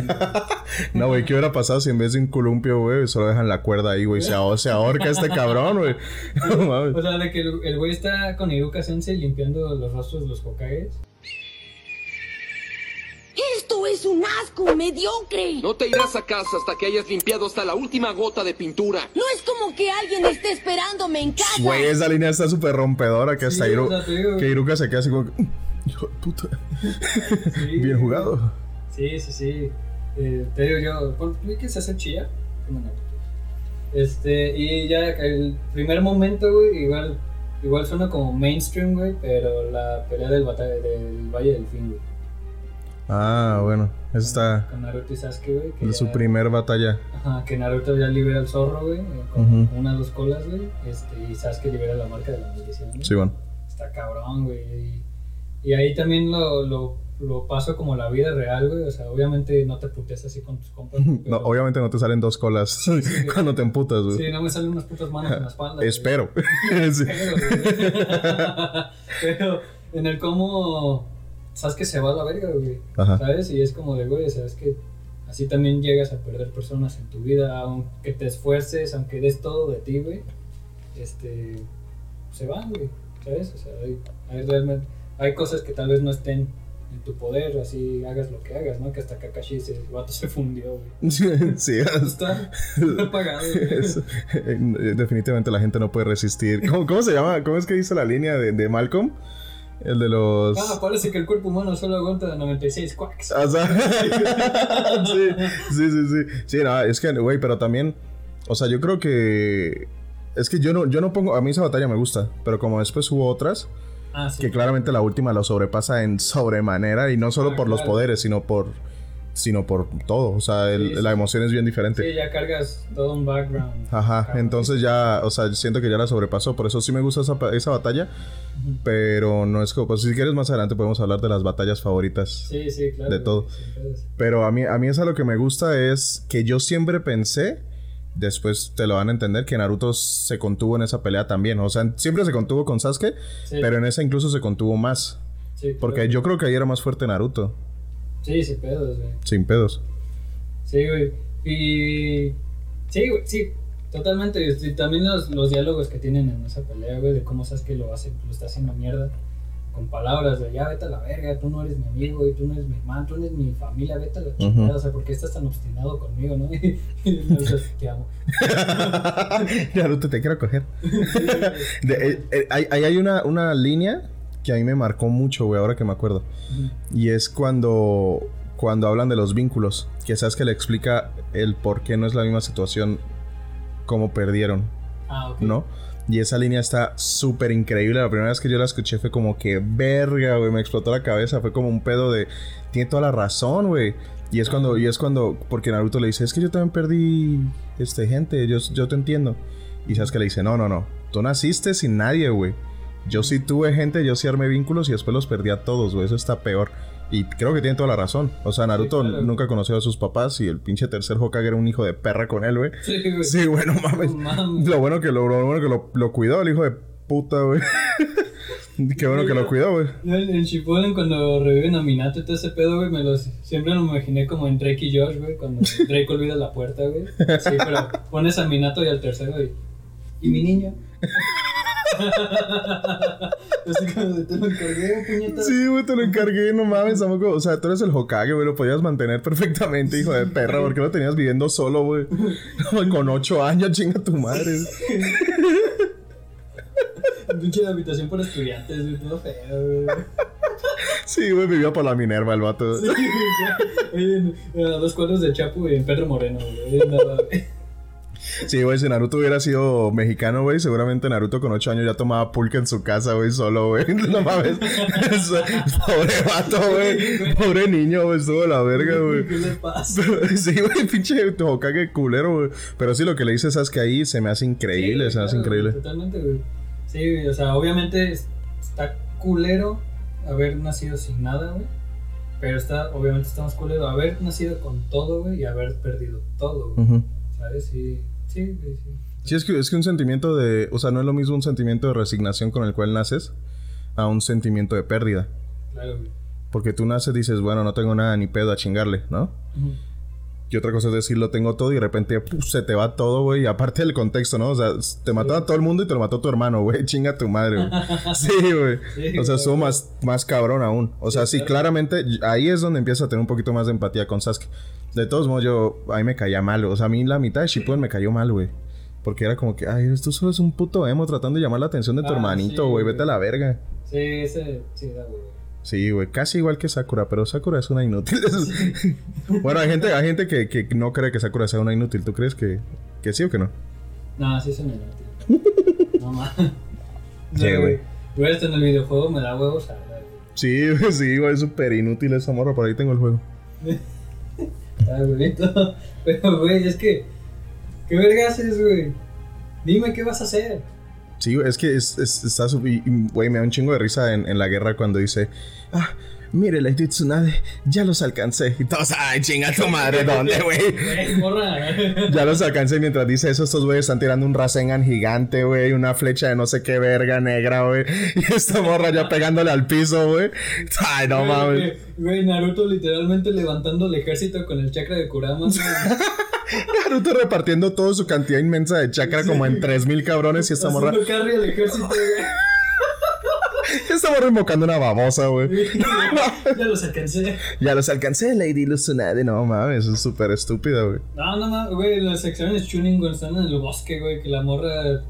No, güey, ¿qué hubiera pasado si en vez de un columpio, güey, solo dejan la cuerda ahí, güey? Se, ahor- se ahorca este cabrón, güey. O sea, de que el el güey está con Iruka Sensei limpiando los rostros de los Hokages. Esto es un asco mediocre. No te irás a casa hasta que hayas limpiado hasta la última gota de pintura. No es como que alguien esté esperándome en casa. Güey, esa línea está súper rompedora que hasta Iru- que Iruka se queda así como... Hijo de puta. Sí, Bien jugado. Sí, sí, sí. Eh, te digo yo, ¿por qué que se hace Naruto. Este, y ya el primer momento, güey, igual, igual suena como mainstream, güey, pero la pelea del, batalla, del Valle del Fin, güey. Ah, bueno. Esa está... Con Naruto y Sasuke, güey. que Su ya- primer batalla. Ajá, que Naruto ya libera al zorro, güey, eh, con una o dos colas, güey. Este, y Sasuke libera la marca de la maldición. Sí, bueno. Está cabrón, güey. Y, y ahí también lo, lo, lo paso como la vida real, güey. O sea, obviamente no te putes así con tus compas. No, obviamente no te salen dos colas cuando te emputas, güey. Sí, no me salen unas putas manos en la espalda. Espero. Sí. Pero, güey. Pero en el cómo sabes que se va a la verga, güey. Ajá. ¿Sabes? Y es como de, güey, sabes que así también llegas a perder personas en tu vida, aunque te esfuerces, aunque des todo de ti, güey. Este, se van, güey. ¿Sabes? O sea, hay, hay realmente, hay cosas que tal vez no estén en tu poder, así hagas lo que hagas, ¿no? Que hasta Kakashi se, el vato se fundió, güey. Sí, Está, está apagado, eh, definitivamente la gente no puede resistir. ¿Cómo, cómo se llama? ¿Cómo es que dice la línea de, de Malcolm? El de los. Ah, parece que el cuerpo humano solo aguanta 96 quacks. O sea, sí, sí, sí, sí. Sí, no, es que, güey, pero también. O sea, yo creo que. Es que yo no, yo no pongo. A mí esa batalla me gusta. Pero como después hubo otras. Ah, sí. Que claramente la última lo sobrepasa en sobremanera. Y no solo Ah, por los poderes, sino por. Sino por todo. O sea, el- Sí, sí. la emoción es bien diferente. Sí, ya cargas todo un background. Ajá, entonces ya, o sea, siento que ya la sobrepasó, por eso sí me gusta esa, esa batalla, pero no es como, pues si quieres más adelante podemos hablar de las batallas favoritas. Sí, sí, claro. De todo. Pero a mí, a mí esa lo que me gusta es que yo siempre pensé, después te lo van a entender, que Naruto se contuvo en esa pelea también, o sea, siempre se contuvo con Sasuke, pero en esa incluso se contuvo más, sí, porque claro. yo creo que ahí era más fuerte Naruto. Sí, sin pedos, güey. Sin pedos. Sí, güey. Y. Sí, güey, sí. Totalmente. Y también los, los diálogos que tienen en esa pelea, güey, de cómo sabes que lo hace, lo está haciendo mierda. Con palabras de ya vete a la verga, tú no eres mi amigo, y tú no eres mi hermano, tú no eres mi familia, vete a la chingada. O sea, ¿por qué estás tan obstinado conmigo, no? Y te amo. Naruto, te quiero coger. De- eh, eh, hay, ahí hay una, una línea que a mí me marcó mucho, güey, ahora que me acuerdo. Y es cuando, cuando hablan de los vínculos. Que sabes que le explica el por qué no es la misma situación como perdieron, Ah. ¿no? Y esa línea está súper increíble. La primera vez que yo la escuché fue como que verga, güey. Me explotó la cabeza. Fue como un pedo de. Tiene toda la razón, güey. Y es cuando, y es cuando, porque Naruto le dice, es que yo también perdí este gente, yo, yo te entiendo. Y sabes que le dice, no, no, no. Tú naciste sin nadie, güey. Yo sí tuve gente, yo sí armé vínculos y después los perdí a todos, güey. Eso está peor. Y creo que tiene toda la razón. O sea, Naruto claro. nunca conoció a sus papás y el pinche tercer Hokage era un hijo de perra con él, güey. Sí, güey. Sí, bueno, mames. Lo bueno que lo, lo bueno que lo, lo cuidó el hijo de puta, güey. Qué bueno que lo cuidó, güey. En, en Shippuden cuando reviven a Minato y todo ese pedo, güey, me los, siempre me imaginé como en Drake y Josh, güey, cuando Drake olvida la puerta, güey. Sí, pero pones a Minato y al tercero y... ¿Y mi niño? Así como de, te lo encargué, puñeta. Sí, güey, te lo encargué, no mames, tampoco. O sea, tú eres el Hokage, güey, lo podías mantener perfectamente, hijo de perra. ¿Por qué lo tenías viviendo solo, güey? Con ocho años, chinga tu madre. Pinche habitación para estudiantes, güey, todo feo, güey. Sí, güey, vivía por la Minerva el vato. Sí, güey, a dos cuadros de Chapu y en Pedro Moreno, güey. Nada, güey. Sí, güey, si Naruto hubiera sido mexicano, güey, seguramente Naruto con ocho años ya tomaba pulque en su casa, güey, solo, güey. No mames. Pobre vato, güey. Pobre niño, güey, estuvo de la verga, güey. ¿Qué le pasa? Sí, güey, pinche Hokage culero, güey. Pero sí, lo que le dices, sabes que ahí se me hace increíble, Sí, se me hace increíble. Totalmente, güey. Sí, güey, o sea, obviamente es- está culero haber nacido sin nada, güey. Pero está, obviamente está más culero haber nacido con todo, güey, y haber perdido todo, güey. ¿Sabes? Sí, sí, sí. Sí, es que, es que un sentimiento de. O sea, no es lo mismo un sentimiento de resignación con el cual naces a un sentimiento de pérdida. Claro, güey. Porque tú naces y dices, bueno, no tengo nada ni pedo a chingarle, ¿no? Y otra cosa es decir, lo tengo todo y de repente puf, se te va todo, güey. Aparte del contexto, ¿no? O sea, te mató a todo el mundo y te lo mató tu hermano, güey. Chinga tu madre, güey. Sí, güey. Sí, o sea, estuvo más, más cabrón aún. O sea, sí, claro. claramente ahí es donde empieza a tener un poquito más de empatía con Sasuke. De todos modos, yo, a mí me caía mal. O sea, a mí la mitad de Shippuden me cayó mal, güey. Porque era como que, ay, tú solo es un puto emo tratando de llamar la atención de tu Ah, hermanito, güey. güey. Vete a la verga. Sí, ese, sí, da, güey. Sí, güey, casi igual que Sakura, pero Sakura es una inútil. bueno, hay gente, hay gente que, que no cree que Sakura sea una inútil. ¿Tú crees que, que sí o que no? No, sí es un inútil. No mames. Sí, güey. Güey, hasta en el videojuego me da huevos a la, güey. Sí, sí, güey, es súper inútil esa morra. Por ahí tengo el juego. Está huevito. Pero, güey, es que. ¿Qué verga haces, güey? Dime qué vas a hacer. Sí, es que es, es- está Güey, me da un chingo de risa en, en la guerra cuando dice... Ah, mire, Lady Tsunade, ya los alcancé. Y todos, ay, chinga tu madre, ¿dónde, güey? Ya los alcancé mientras dice eso. Estos güeyes están tirando un Rasengan gigante, güey. Una flecha de no sé qué verga negra, güey. Y esta morra ya pegándole al piso, güey. Ay, no mames. güey, Naruto literalmente levantando el ejército con el chakra de Kurama. Naruto repartiendo toda su cantidad inmensa de chakra como en 3000 cabrones. Y esta morra, carry al ejército, güey. esta morra invocando una babosa, güey. ya los alcancé. Ya los alcancé, Lady Tsunade. No mames, es súper estúpida, güey. No, no, no, güey, las secciones tuning cuando están en el bosque, güey, que la morra.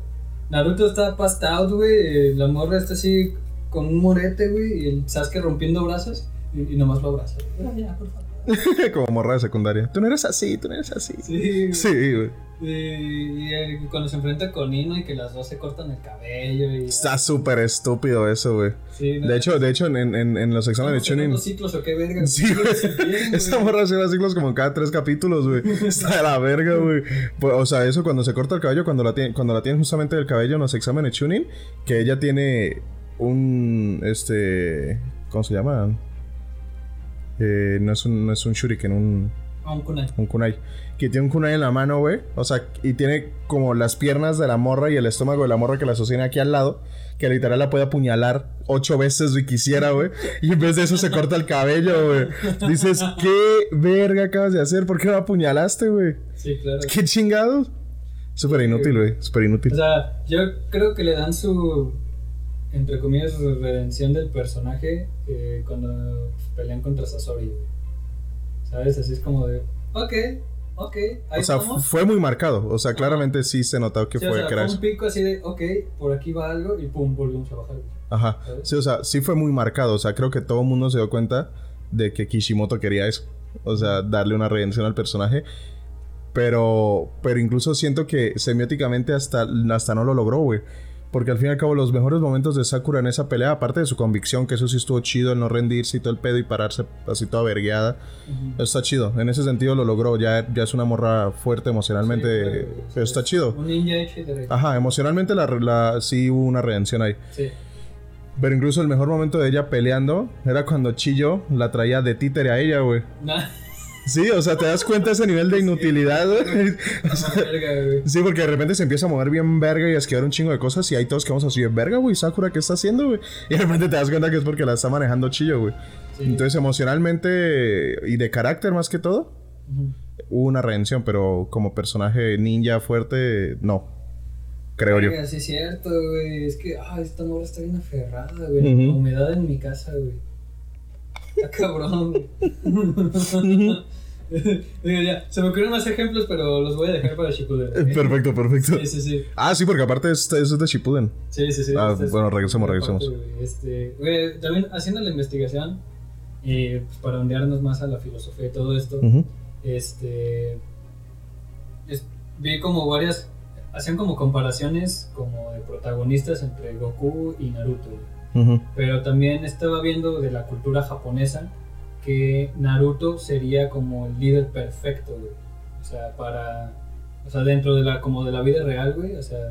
Naruto está passed out, güey. eh, La morra está así con un morete, güey, y el Sasuke rompiendo brazos. Y, y nomás lo abraza. Ya, por favor. como morra de secundaria. Tú no eres así, tú no eres así. Sí, güey. Sí, güey. Y, y, eh, cuando se enfrenta con Ino y que las dos se cortan el cabello. Y, Está súper estúpido eso, güey. Sí, ¿no? De hecho, de hecho, en, en, en los exámenes de ¿Estamos tuning. ciclos o qué verga? Sí, güey. Esta morra ciclos como cada tres capítulos, güey. Está de la verga, güey. Pues, o sea, eso cuando se corta el cabello, cuando la tiene, cuando la tiene justamente el cabello en los exámenes de tuning, que ella tiene un este. ¿Cómo se llama? Eh, no es un, no es un shuriken, un. A un kunai. Un kunai. Que tiene un kunai en la mano, güey. O sea, y tiene como las piernas de la morra y el estómago de la morra que la sostiene aquí al lado. Que literal la puede apuñalar ocho veces si quisiera, güey. Y en vez de eso se corta el cabello, güey. Dices, ¿qué verga acabas de hacer? ¿Por qué lo apuñalaste, güey? Sí, claro. ¿Qué chingados? Súper inútil, güey. Súper inútil. O sea, yo creo que le dan su, entre comillas, redención del personaje eh, cuando pelean contra Sasori. ¿Sabes? Así es como de, ok, ok, ahí O sea, vamos. fue muy marcado. O sea, claramente sí se notó que Sí, o fue sea, que era fue un pico así de, ok, por aquí va algo y pum, volvimos a bajar. Ajá. ¿Sabes? Sí, o sea, sí fue muy marcado. O sea, creo que todo el mundo se dio cuenta de que Kishimoto quería eso. O sea, darle una redención al personaje. Pero, pero incluso siento que semióticamente hasta, hasta no lo logró, güey. Porque al fin y al cabo los mejores momentos de Sakura en esa pelea, aparte de su convicción, que eso sí estuvo chido, el no rendirse y todo el pedo y pararse así toda vergueada, está chido. En ese sentido lo logró, ya, ya es una morra fuerte emocionalmente, Sí, güey. pero está Es chido. Un ninja derecho. Ajá, emocionalmente la, la, sí hubo una redención ahí. Sí. Pero incluso el mejor momento de ella peleando era cuando Chillo la traía de títere a ella, güey. Nah, Sí, o sea, te das cuenta ese nivel de inutilidad, güey. O sea, sí, porque de repente se empieza a mover bien verga y a esquivar un chingo de cosas y ahí todos quedamos así de verga, güey. Sakura, ¿qué está haciendo, güey? Y de repente te das cuenta que es porque la está manejando Chillo, güey. Sí. Entonces, emocionalmente y de carácter más que todo, hubo una redención, pero como personaje ninja fuerte, no. Creo yo. Sí, es cierto, güey. Es que, ah, esta morra está bien aferrada, güey. Ujú. Humedad en mi casa, güey. Está cabrón, se me ocurren más ejemplos, pero los voy a dejar para Shippuden. Perfecto, perfecto. Sí, sí, sí. Ah, sí, porque aparte es, es de Shippuden. Sí, sí, sí. Ah, Esta es bueno, regresemos, regresemos. parte, güey. Este, güey, también haciendo la investigación, y pues, para ondearnos más a la filosofía y todo esto, este es- vi como varias hacían como comparaciones como de protagonistas entre Goku y Naruto pero también estaba viendo de la cultura japonesa que Naruto sería como el líder perfecto güey. o sea para o sea dentro de la como de la vida real güey o sea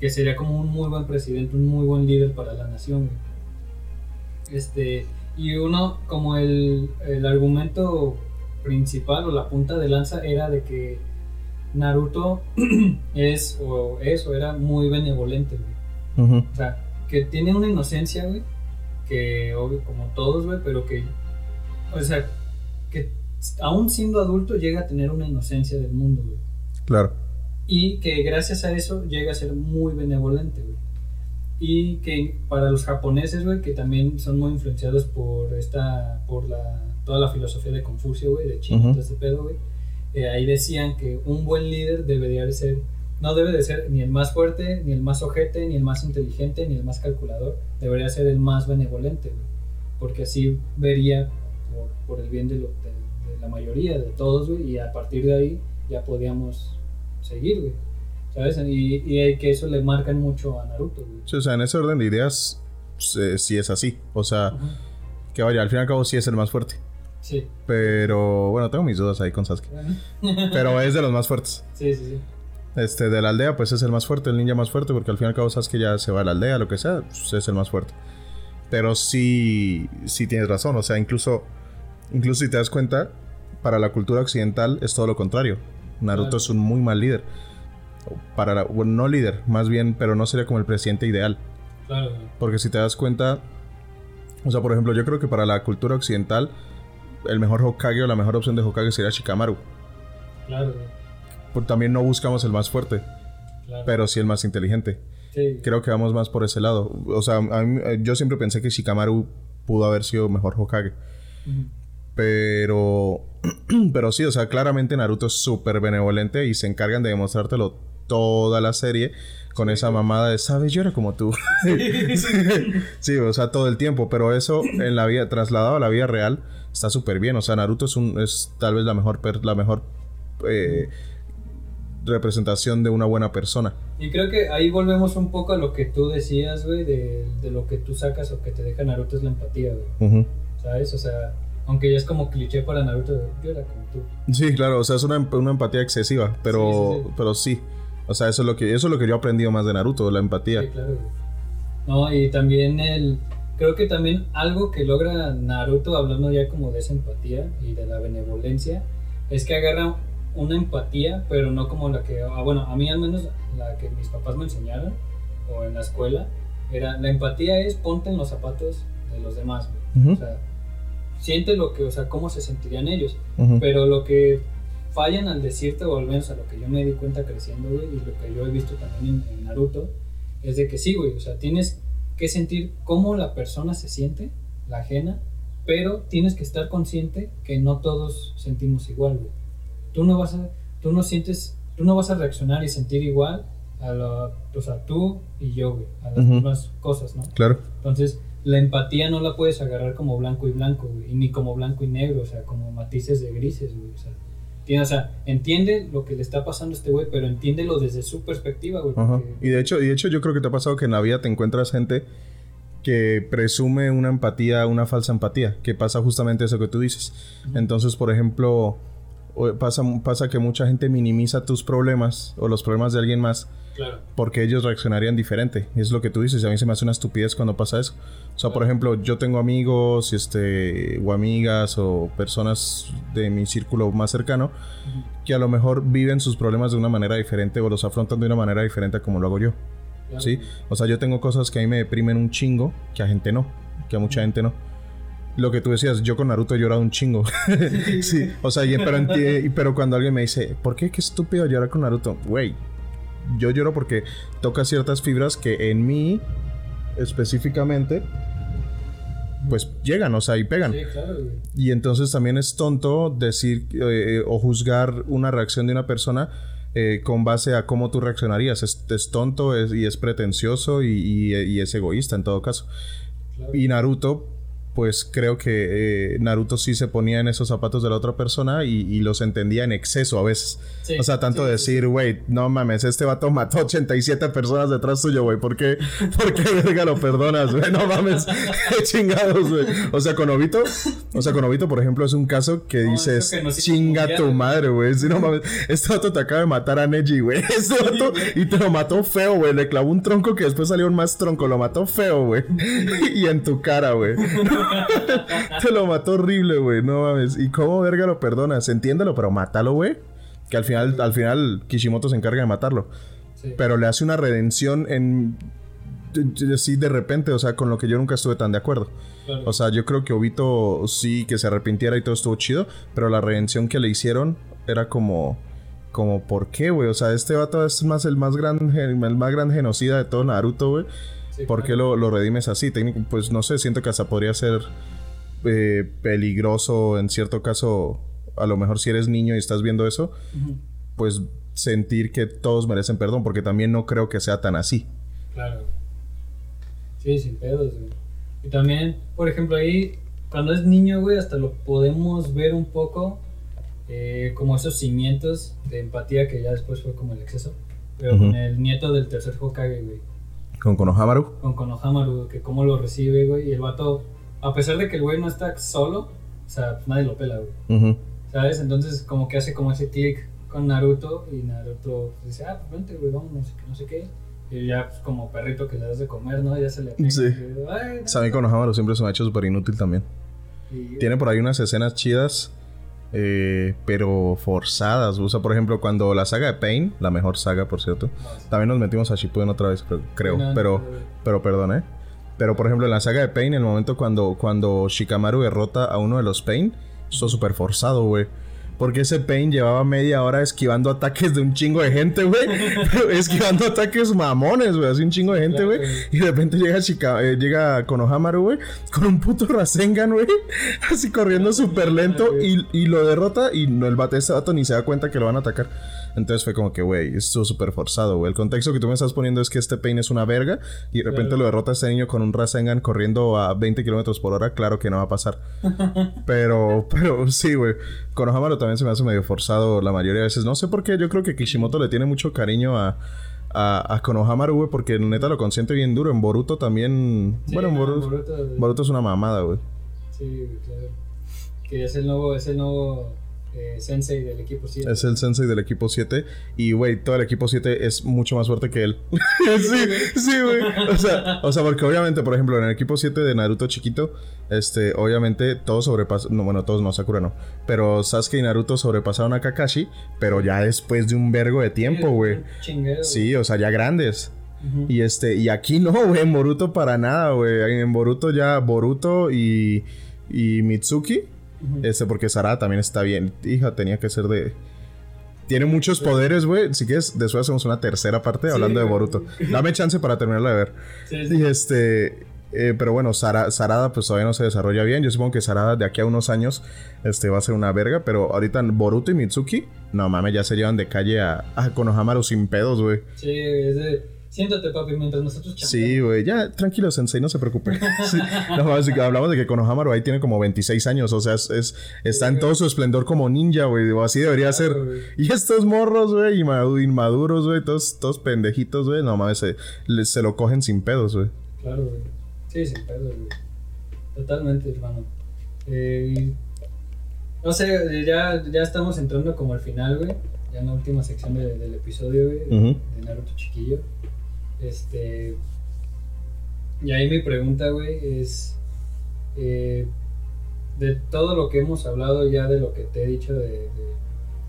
que sería como un muy buen presidente, un muy buen líder para la nación. güey. Este, y uno, como el, el argumento principal o la punta de lanza era de que Naruto es o es o era muy benevolente, güey. O sea, que tiene una inocencia, güey, que obvio, como todos, güey, pero que, o sea, que aún siendo adulto llega a tener una inocencia del mundo, güey Claro. y que gracias a eso llega a ser muy benevolente, güey. Y que para los japoneses, güey, que también son muy influenciados por esta, por la, toda la filosofía de Confucio, güey, de China, Ujú. todo ese pedo, güey. eh, ahí decían que un buen líder debería de ser, no debe de ser ni el más fuerte, ni el más ojete, ni el más inteligente, ni el más calculador, debería ser el más benevolente, güey. Porque así vería por, por el bien de, lo- de- de la mayoría, de todos, güey, y a partir de ahí ya podíamos seguir, güey. ¿Sabes? Y, y que eso le marcan mucho a Naruto, güey. Sí, o sea, en ese orden de ideas, sí, sí es así. O sea, que vaya, al fin y al cabo sí es el más fuerte. Sí. Pero, bueno, tengo mis dudas ahí con Sasuke. Bueno. Pero es de los más fuertes. Sí, sí, sí. Este, de la aldea, pues es el más fuerte, el ninja más fuerte, porque al fin y al cabo Sasuke ya se va a la aldea, lo que sea, pues, es el más fuerte. Pero sí, sí tienes razón, o sea, incluso, incluso si te das cuenta, para la cultura occidental es todo lo contrario. Naruto Claro. es un muy mal líder. Para la, bueno, no líder, más bien, pero no sería como el presidente ideal. Claro. Porque si te das cuenta, o sea, por ejemplo, yo creo que para la cultura occidental, el mejor Hokage o la mejor opción de Hokage sería Shikamaru. Claro. Porque también no buscamos el más fuerte, Claro. pero sí el más inteligente. Sí. Creo que vamos más por ese lado. O sea, a mí- eh, yo siempre pensé que Shikamaru pudo haber sido mejor Hokage. Pero, pero sí, o sea, claramente Naruto es súper benevolente y se encargan de demostrártelo toda la serie con esa mamada de, sabes, yo era como tú. sí, o sea, todo el tiempo. Pero eso en la vida, trasladado a la vida real, está súper bien. O sea, Naruto es, un, es tal vez la mejor, la mejor eh, representación de una buena persona. Y creo que ahí volvemos un poco a lo que tú decías, güey, de, de lo que tú sacas o que te deja Naruto es la empatía, güey. Ujú. ¿Sabes? O sea, aunque ya es como cliché para Naruto, yo era como tú. Sí, claro, o sea, es una, una empatía excesiva, pero Sí, sí, sí. pero sí. O sea, eso es lo que eso es lo que yo he aprendido más de Naruto, la empatía. Sí, claro, güey. No, y también el. Creo que también algo que logra Naruto, hablando ya como de esa empatía y de la benevolencia, es que agarra una empatía, pero no como la que, ah, bueno, a mí al menos la que mis papás me enseñaron, o en la escuela, era, la empatía es ponte en los zapatos de los demás, güey. O sea, siente lo que, o sea, cómo se sentirían ellos. Pero lo que fallan al decirte, o al menos a lo que yo me di cuenta creciendo, güey, y lo que yo he visto también en, en Naruto, es de que sí, güey, o sea, tienes que sentir cómo la persona se siente, la ajena, pero tienes que estar consciente que no todos sentimos igual, güey. Tú no vas a, tú no sientes, tú no vas a reaccionar y sentir igual a la, o sea, tú y yo, güey, a las mismas cosas, ¿no? Claro. Entonces, la empatía no la puedes agarrar como blanco y blanco, güey, y ni como blanco y negro, o sea, como matices de grises, güey, o sea, tiene- o sea, entiende lo que le está pasando a este güey, pero entiéndelo desde su perspectiva, güey, porque- Y de hecho, y de hecho yo creo que te ha pasado que en la vida te encuentras gente que presume una empatía, una falsa empatía, que pasa justamente eso que tú dices. Entonces, por ejemplo, pasa, pasa que mucha gente minimiza tus problemas o los problemas de alguien más claro, porque ellos reaccionarían diferente. Es lo que tú dices. A mí se me hace una estupidez cuando pasa eso. O sea, por ejemplo, yo tengo amigos este, o amigas o personas de mi círculo más cercano que a lo mejor viven sus problemas de una manera diferente o los afrontan de una manera diferente a como lo hago yo. claro, ¿Sí? O sea, yo tengo cosas que a mí me deprimen un chingo que a gente no. Que a mucha gente no. Lo que tú decías, yo con Naruto he llorado un chingo. sí, o sea, y- pero, pero cuando alguien me dice, ¿por qué qué estúpido llorar con Naruto? Güey, yo lloro porque toca ciertas fibras que en mí específicamente pues llegan, o sea, y pegan. Sí, claro, güey. Y entonces también es tonto decir eh, o juzgar una reacción de una persona eh, con base a cómo tú reaccionarías. Es, es tonto es- y es pretencioso y, y- y es egoísta en todo caso. Claro. Y Naruto, pues creo que eh, Naruto sí se ponía en esos zapatos de la otra persona y, y los entendía en exceso a veces. Sí, o sea, tanto sí, decir, güey, no mames, este vato mató 87 personas detrás tuyo, güey. ¿Por qué, ¿Por qué verga lo perdonas, güey? No mames, qué chingados, güey. O sea, con Obito, o sea, con Obito, por ejemplo, es un caso que No, dices, que chinga tu güey". madre, güey. Sí, no mames, este vato te acaba de matar a Neji, güey. Este vato, y te lo mató feo, güey. Le clavó un tronco que después salió un más tronco. Lo mató feo, güey. y en tu cara, güey. Te lo mató horrible, güey. No mames. ¿Y cómo verga lo perdonas? Entiéndelo, pero mátalo, güey. Que al final, al final Kishimoto se encarga de matarlo. Sí. Pero le hace una redención en. Así de repente, o sea, con lo que yo nunca estuve tan de acuerdo. Claro. O sea, yo creo que Obito sí que se arrepintiera y todo estuvo chido, pero la redención que le hicieron era como. Como, ¿por qué, güey? O sea, este vato es más el más gran, el más gran genocida de todo Naruto, güey. Sí, ¿Por qué lo, lo redimes así? Técnico, pues no sé, siento que hasta podría ser eh, peligroso en cierto caso. A lo mejor si eres niño y estás viendo eso, pues sentir que todos merecen perdón, porque también no creo que sea tan así. Claro. Sí, sin pedos, güey. Y también, por ejemplo, ahí, cuando es niño, güey, hasta lo podemos ver un poco eh, como esos cimientos de empatía que ya después fue como el exceso. Pero con el nieto del tercer Hokage, güey. Con Konohamaru. Con Konohamaru, que cómo lo recibe, güey. Y el vato, a pesar de que el güey no está solo, o sea, pues nadie lo pela, güey. ¿Sabes? Entonces, como que hace como ese click con Naruto y Naruto dice, ah, pues vente, güey, vamos, no sé, qué, no sé qué. Y ya, pues, como perrito que le das de comer, ¿no? Ya se le pega. Sí. mí Konohamaru siempre se me ha hecho súper inútil también. Y- Tiene por ahí unas escenas chidas, eh, pero forzadas. O sea, por ejemplo, cuando la saga de Pain, la mejor saga, por cierto, también nos metimos a Shippuden otra vez, creo, creo, No, no, pero, pero- perdón, ¿eh? Pero por ejemplo, en la saga de Pain, el momento cuando, cuando Shikamaru derrota a uno de los Pain, esto súper forzado, güey. Porque ese Pain llevaba media hora esquivando ataques de un chingo de gente, güey. Esquivando ataques mamones, güey. Así un chingo de gente, güey. Y de repente llega, Shika, eh, llega Konohamaru, güey. Con un puto Rasengan, güey. Así corriendo súper lento. Y, y lo derrota. Y no, el bate, este vato ni se da cuenta que lo van a atacar. Entonces fue como que, güey, esto es súper forzado, güey. El contexto que tú me estás poniendo es que este Pain es una verga. Y de repente Claro. lo derrota este niño con un Rasengan corriendo a 20 kilómetros por hora. Claro que no va a pasar. Pero, pero sí, güey. Konohamaru también se me hace medio forzado la mayoría de veces. No sé por qué. Yo creo que Kishimoto le tiene mucho cariño a, a, a Konohamaru, güey. Porque neta lo consiente bien duro. En Boruto también. Sí, bueno, en no, Boruto, Boruto, es una mamada, güey. Sí, güey, claro. Que es el nuevo, es el nuevo eh, sensei del equipo 7. Es el sensei del equipo 7. Y, güey, todo el equipo 7 es mucho más fuerte que él. sí, sí, güey. O sea, o sea, porque obviamente, por ejemplo, en el equipo 7 de Naruto chiquito, este, obviamente todos sobrepasaron. No, bueno, todos no, Sakura no. Pero Sasuke y Naruto sobrepasaron a Kakashi, pero ya después de un vergo de tiempo, güey. Sí, o sea, ya grandes. Y este, y aquí no, güey, en Boruto para nada, güey. En Boruto ya Boruto y, y Mitsuki. Este, porque Sarada también está bien. Hija, tenía que ser de. Tiene muchos poderes, güey. Si quieres, después hacemos una tercera parte hablando de. Boruto. Dame chance para terminarla de ver. Sí, sí. Y este. eh, pero bueno, Sara- Sarada pues todavía no se desarrolla bien. Yo supongo que Sarada de aquí a unos años este, va a ser una verga. Pero ahorita Boruto y Mitsuki, no mames, ya se llevan de calle a, a Konohamaru sin pedos, güey. Sí, es de. Siéntate, papi, mientras nosotros Sí, güey, ya, tranquilo, Sensei, no se preocupe. Sí. No, hablamos de que Konohamaru ahí tiene como 26 años, o sea, es, es- está en todo su esplendor como ninja, güey, o así debería ser. Y estos morros, güey, inmadu- inmaduros, güey, todos, todos pendejitos, güey, no mames, se, se lo cogen sin pedos, güey. Claro, güey. Sí, sin pedo, güey. Totalmente, hermano. Eh, no sé, eh, ya, ya estamos entrando como al final, güey. Ya en la última sección de- del episodio, güey. De Naruto Chiquillo. Este. Y ahí mi pregunta, güey, es. eh, de todo lo que hemos hablado ya, de lo que te he dicho, de, de,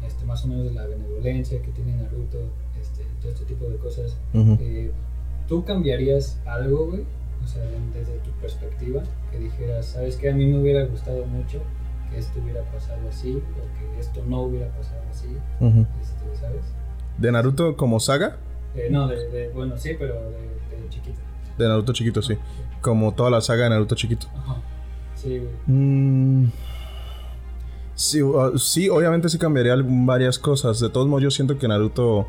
este, más o menos de la benevolencia que tiene Naruto, este, todo este tipo de cosas. Eh, ¿Tú cambiarías algo, güey? O sea, desde tu perspectiva, que dijeras, ¿sabes qué? A mí me hubiera gustado mucho que esto hubiera pasado así, o que esto no hubiera pasado así, este, ¿sabes? De Naruto como saga, Eh, no, de, de- bueno, sí, pero de, de chiquito. de Naruto chiquito, sí. Como toda la saga de Naruto chiquito. Ajá. Sí, güey. Mm, sí, uh, sí, obviamente sí cambiaría varias cosas. De todos modos, yo siento que Naruto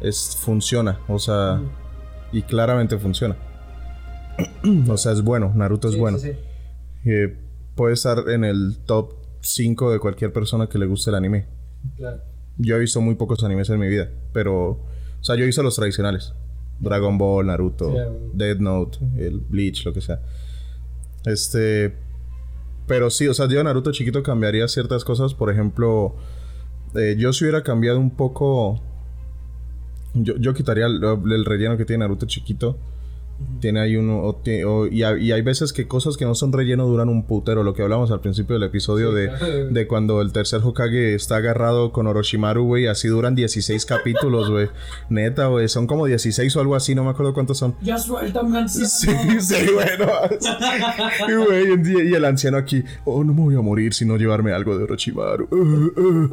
es, funciona. O sea, y claramente funciona. o sea, es bueno. Naruto es bueno. sí, sí. Eh, puede estar en el top 5 de cualquier persona que le guste el anime. Claro. Yo he visto muy pocos animes en mi vida, pero... O sea, yo visto los tradicionales. Dragon Ball, Naruto. Dead Note, el Bleach, lo que sea. Este... Pero sí, o sea, yo Naruto chiquito cambiaría ciertas cosas. Por ejemplo, eh, yo si hubiera cambiado un poco... Yo, yo quitaría el, el relleno que tiene Naruto chiquito. Tiene ahí uno... o o- y, hay, y hay veces que cosas que no son relleno duran un putero. Lo que hablamos al principio del episodio Sí, de, claro, güey. de cuando el tercer Hokage está agarrado con Orochimaru, güey. Así duran 16 capítulos, güey. Neta, güey. Son como 16 o algo así. No me acuerdo cuántos son. Ya suéltame, anciano. Sí, sí, bueno. Y, güey, y- el anciano aquí, oh, no me voy a morir si no llevarme algo de Orochimaru. Uh, uh.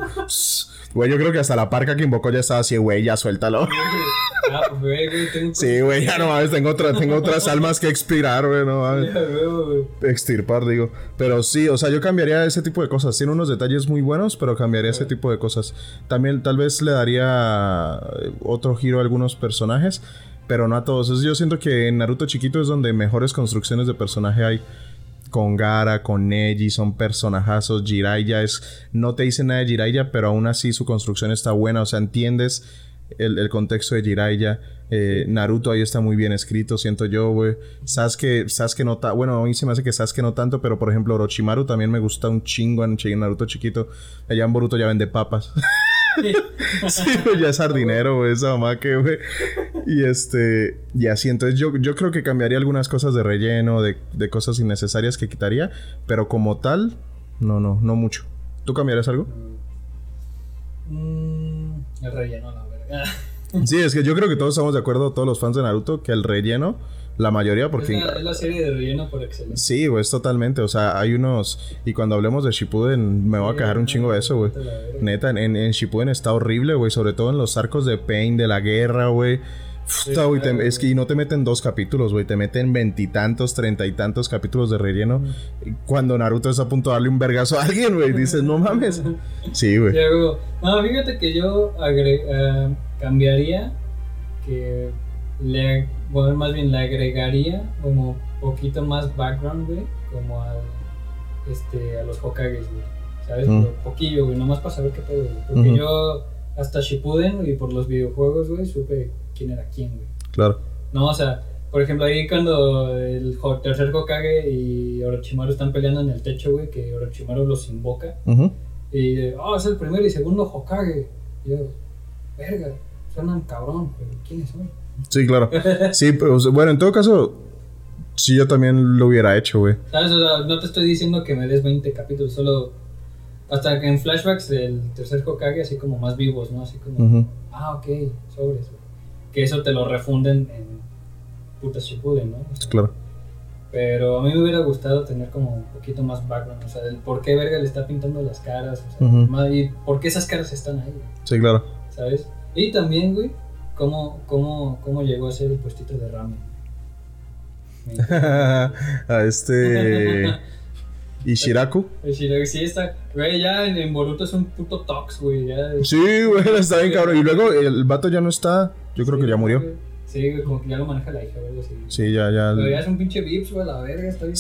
Güey, yo creo que hasta la parca que invocó ya estaba así, güey, ya suéltalo. Ah, pues, güey, güey, tengo un Sí, güey, ya no mames, tengo, otra, tengo otras almas que expirar, güey, no mames. Extirpar, digo. Pero sí, o sea, yo cambiaría ese tipo de cosas. Tiene unos detalles muy buenos, pero cambiaría ese tipo de cosas. También tal vez le daría eh, otro giro a algunos personajes, pero no a todos. Yo siento que en Naruto chiquito es donde mejores construcciones de personaje hay. Con Gara, con Neji, son personajazos. Jiraiya es. No te dicen nada de Jiraiya, pero aún así su construcción está buena. O sea, entiendes el, el contexto de Jiraiya. Eh, Naruto ahí está muy bien escrito, siento yo, güey. Sasuke, Sasuke no ta- Bueno, a mí se me hace que Sasuke no tanto, pero por ejemplo, Orochimaru también me gusta un chingo en Naruto chiquito. Allá en Boruto ya vende papas. sí, güey, ya es sardinero, güey, esa mamá que, güey. Y este, y así, entonces yo, yo creo que cambiaría algunas cosas de relleno, de, de cosas innecesarias que quitaría, pero como tal, no, no, no mucho. ¿Tú cambiarías algo? Mm, el relleno, la verga. Sí, es que yo creo que todos estamos de acuerdo, todos los fans de Naruto, que el relleno, la mayoría, porque... Es la, es la serie de relleno por excelencia. Sí, güey, es totalmente. O sea, hay unos. Y cuando hablemos de Shippuden, me voy a quejar un chingo de eso, güey. Neta, en, en Shippuden está horrible, güey. Sobre todo en los arcos de Pain, de la guerra, güey. Puta, güey, te- es que y no te meten dos capítulos, güey. Te meten veintitantos, treinta y tantos capítulos de relleno. Cuando Naruto está a punto de darle un vergazo a alguien, güey. Dices, no mames. Sí, güey. No, fíjate que yo agre- eh, cambiaría que le, bueno, más bien le agregaría como poquito más background, güey, como al, este, a los Hokages, güey. ¿Sabes? Mm. Pero poquillo, güey, nomás para saber qué pedo, güey. Porque yo hasta Shippuden y por los videojuegos, güey, supe quién era quién, güey. Claro. No, o sea, por ejemplo, ahí cuando el tercer Hokage y Orochimaru están peleando en el techo, güey, que Orochimaru los invoca. Y, oh, es el primer y segundo Hokage. Y yo, verga, suenan cabrón, pero ¿quiénes son? Sí, claro. Sí, pero, bueno, en todo caso, sí, yo también lo hubiera hecho, güey. ¿Sabes? O sea, no te estoy diciendo que me des 20 capítulos, solo hasta que en flashbacks del tercer Hokage, así como más vivos, ¿no? Así como, ah, ok, sobres, güey. Que eso te lo refunden en putas Shippuden, ¿no? O sea, Claro. Pero a mí me hubiera gustado tener como un poquito más background, o sea, del por qué verga le está pintando las caras, o sea, y por qué esas caras están ahí, güey, Sí, claro. ¿Sabes? Y también, güey, cómo, cómo, cómo llegó a ser el puestito de ramen. A este. Ishiraku. Shirogane sí está, güey, ya en, en Boruto es un puto tox, güey, ya. Sí, güey, está bien cabrón. Y luego el vato ya no está. Yo creo que ya murió. güey. Sí, güey, como que ya lo maneja la hija algo así. Sí, ya, ya. Pero ya es un pinche Vips, güey, la verga, está bien.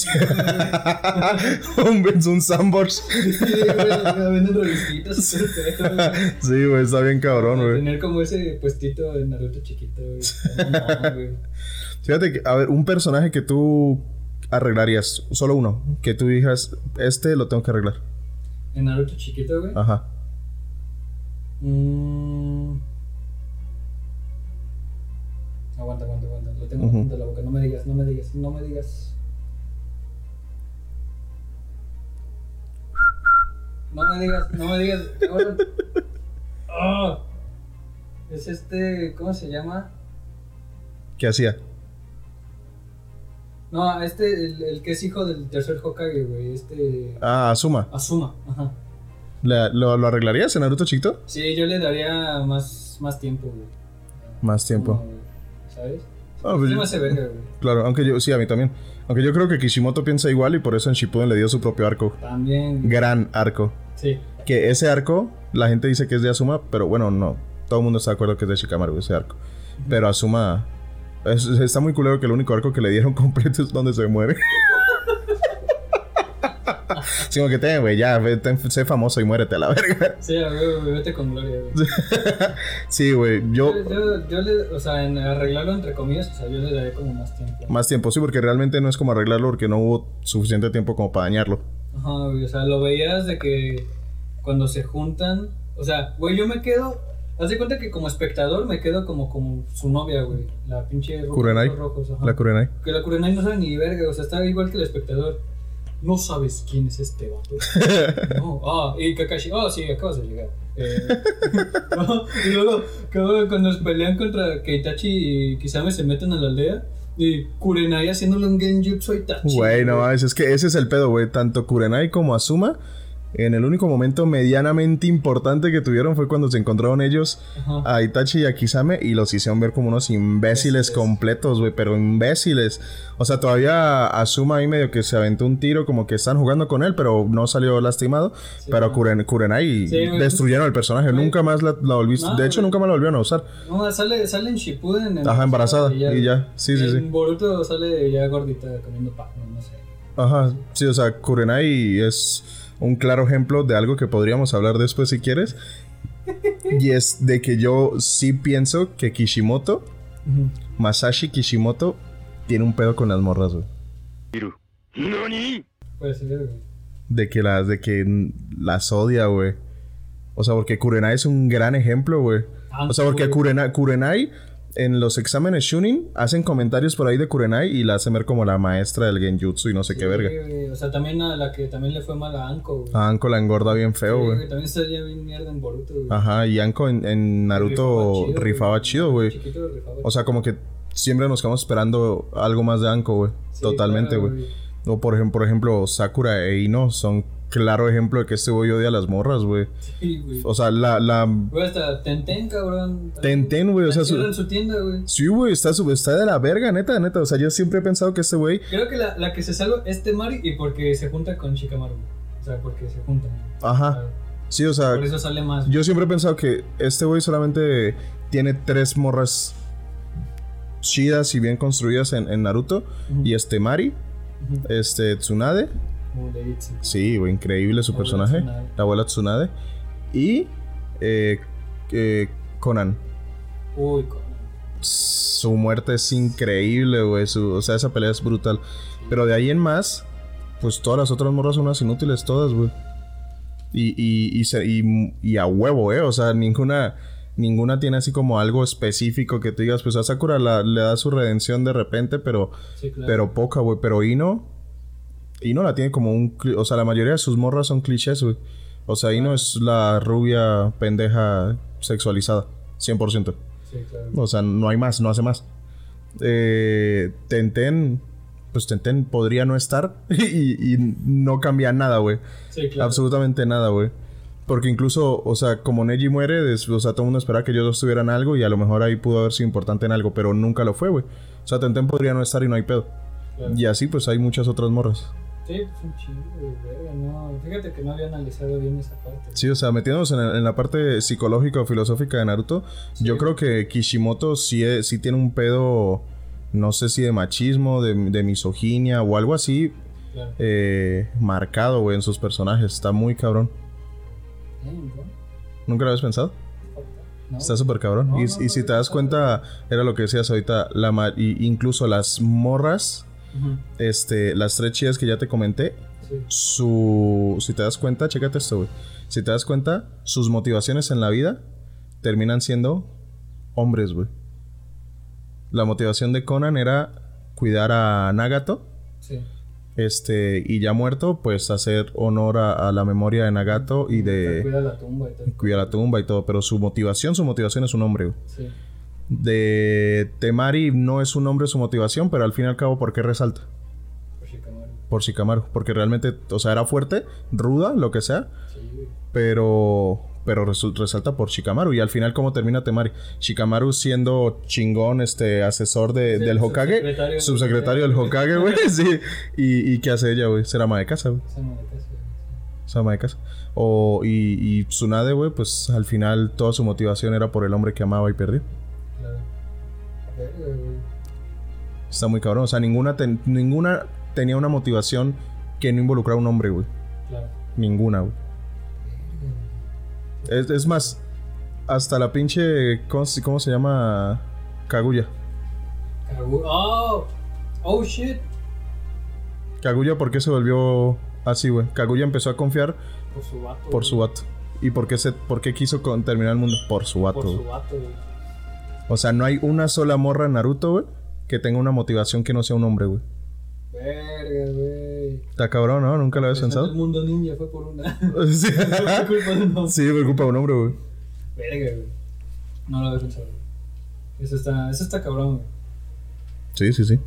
güey. un es un Sandbox. Sí, güey, venden revistitas güey. Sí, güey, está bien cabrón, güey. Tener como ese puestito de Naruto chiquito, güey. No, güey. Fíjate que, a ver, un personaje que tú arreglarías, solo uno, que tú digas, este lo tengo que arreglar. En Naruto chiquito, güey. Ajá. Mm. Aguanta, aguanta, aguanta. Lo tengo en la punta de la boca. No me digas, no me digas, no me digas. No me digas, no me digas. Ah. Es este, ¿cómo se llama? ¿Qué hacía? No, este, el, el que es hijo del tercer Hokage, güey. Este. Ah, Asuma. Asuma, ajá. ¿Le- ¿Lo, lo arreglarías en Naruto chiquito? Sí, yo le daría más, más tiempo, güey. Más tiempo. Como, ¿Sabes? Ah, pues yo- güey. Claro, aunque yo, sí, a mí también. Aunque yo creo que Kishimoto piensa igual y por eso en Shippuden le dio su propio arco. También. Gran arco. Sí. Que ese arco, la gente dice que es de Asuma, pero bueno, no. Todo el mundo está de acuerdo que es de Shikamaru ese arco. Pero Asuma... es- está muy culero que el único arco que le dieron completo es donde se muere. Sí, como que te, güey, ya, ten- sé famoso y muérete a la verga. Sí, güey, vete con gloria, güey. Sí, güey, yo... Yo, yo, yo le, o sea, en arreglarlo entre comillas, o sea, yo le daré como más tiempo. Más tiempo, sí, porque realmente no es como arreglarlo porque no hubo suficiente tiempo como para dañarlo. Ajá, güey, o sea, lo veías de que cuando se juntan, o sea, güey, yo me quedo, haz de cuenta que como espectador me quedo como, como su novia, güey, la pinche roja, Kurenai. ojos rojos, ajá. La Kurenai. Que la Kurenai no sabe ni verga, o sea, está igual que el espectador. No sabes quién es este vato. No, ah, y Kakashi, ah, sí, acabas de llegar. Eh, no, y luego, cuando pelean contra que Itachi y Kisame se meten a la aldea, y Kurenai haciéndole un genjutsu a Itachi. Güey, no mames, es que ese es el pedo, güey. Tanto Kurenai como Asuma, en el único momento medianamente importante que tuvieron fue cuando se encontraron ellos Ajá. a Itachi y a Kisame y los hicieron ver como unos imbéciles completos, güey, pero imbéciles. O sea, todavía Asuma ahí medio que se aventó un tiro, como que están jugando con él, pero no salió lastimado. Sí, pero. Kuren- Kurenai Sí, güey. destruyeron el personaje, nunca más la, la volviste. No, de hecho, nunca más la volvieron a usar. No, sale, sale en Shippuden. Ajá, embarazada, y ya. Sí, sí, en sí. Boruto sale ya gordita comiendo pan, no sé. Ajá, sí, o sea, Kurenai es un claro ejemplo de algo que podríamos hablar después si quieres. Y es de que yo sí pienso que Kishimoto, Masashi Kishimoto, tiene un pedo con las morras, güey. De que las, de que las odia, güey. O sea, porque Kurenai es un gran ejemplo, güey. Ah, O sea, porque. Kurenai, Kurenai en los exámenes Shunin hacen comentarios por ahí de Kurenai y la hacen ver como la maestra del Genjutsu y no sé qué verga. O sea, también a la que también le fue mal a Anko, güey. A Anko la engorda bien feo, Sí, güey. güey, También salía bien mierda en Boruto, güey. Ajá, y Anko en, en Naruto Rifaba rifaba chido, güey. Rifaba O sea, como que siempre nos quedamos esperando algo más de Anko, güey. Sí, Totalmente, claro, güey. O por ejemplo, por ejemplo, Sakura e Ino son claro ejemplo de que este güey odia a las morras, güey. Sí, güey. O sea, la, la... Güey, hasta Tenten, cabrón. Tenten, güey, o sea, su- Cierran su tienda, güey. Sí, güey, está, su- está de la verga, neta, neta. O sea, yo siempre he pensado que este güey... Creo que la, la que se salva es Temari y porque se junta con Shikamaru. O sea, porque se juntan. Ajá. Sí, o sea, Por eso sale más. yo siempre he pensado que este güey solamente tiene tres morras chidas y bien construidas en, en Naruto. Y este Mari, este Tsunade. Sí, increíble su personaje. Tsunade. La abuela Tsunade. Y eh, eh, Conan. Uy, con. Su muerte es increíble, güey. O sea, esa pelea es brutal. Pero de ahí en más, pues todas las otras morras son unas inútiles, todas, güey. Y, y, y, se- y- y a huevo, ¿eh? O sea, ninguna, ninguna tiene así como algo específico que tú digas, pues a Sakura la- le da su redención de repente, pero, Sí, claro. pero poca, güey. Pero Ino, Ino la tiene como un... O sea, la mayoría de sus morras son clichés, güey. O sea, Ino es la rubia pendeja sexualizada, 100%. Sí, claro. O sea, no hay más, no hace más. Eh, Tenten, pues Tenten podría no estar y, y no cambia nada, güey. Sí, claro. Absolutamente nada, güey. Porque incluso, o sea, como Neji muere, des- o sea, todo el mundo esperaba que ellos dos tuvieran algo y a lo mejor ahí pudo haber sido importante en algo, pero nunca lo fue, güey. O sea, Tenten podría no estar y no hay pedo. Claro. Y así, pues hay muchas otras morras. Sí, pues un chingo, verga, no. Fíjate que no había analizado bien esa parte. Sí, o sea, metiéndonos en, en la parte psicológica o filosófica de Naruto, yo creo que Kishimoto sí, es- sí tiene un pedo, no sé si de machismo, de, de misoginia o algo así, Claro. eh, marcado, güey, en sus personajes. Está muy cabrón. ¿Nunca lo habías pensado? No. Está súper cabrón. No, y, no, y si te das cuenta, era lo que decías ahorita, la ma- y incluso las morras, Este, las tres chidas que ya te comenté, Sí. su... Si te das cuenta, chécate esto, güey. Si te das cuenta, sus motivaciones en la vida terminan siendo hombres, güey. La motivación de Conan era cuidar a Nagato. Sí. Este, y ya muerto, pues hacer honor a, a la memoria de Nagato y de Cuida la tumba y todo. cuidar la tumba y todo. Pero su motivación, su motivación es un hombre, güey. Sí. De Temari no es un hombre su motivación, pero al fin y al cabo, ¿por qué resalta? Por Shikamaru. Por Shikamaru. Porque realmente, o sea, era fuerte, ruda, lo que sea. Sí, pero pero resalta por Shikamaru y al final cómo termina Temari Shikamaru siendo chingón este asesor de, Sí, del Hokage subsecretario. subsecretario del Hokage güey sí y, y qué hace ella güey ser ama de casa güey Esa ama de casa, güey. ser ama de casa o y, y Tsunade güey pues al final toda su motivación era por el hombre que amaba y perdió. Está muy cabrón o sea ninguna ten- ninguna tenía una motivación que no involucrara a un hombre güey Claro. ninguna güey es, es más hasta la pinche ¿cómo, se- cómo se llama Kaguya Kagu- Oh, oh shit. Kaguya, ¿por qué se volvió así, güey? Kaguya empezó a confiar Por su vato. por su vato. ¿Y por qué, se, por qué quiso con- terminar el mundo? Por su vato, Por su vato, güey. O sea, no hay una sola morra en Naruto, güey, que tenga una motivación que no sea un hombre, güey. Verga, güey. Está cabrón, ¿no? Nunca lo habías El pensado. mundo ninja fue por una. sí, Fue culpa de un hombre. sí, por culpa de un hombre, güey. Verga, güey. No lo había pensado, güey. Eso está, eso está cabrón, güey. Sí, sí, sí.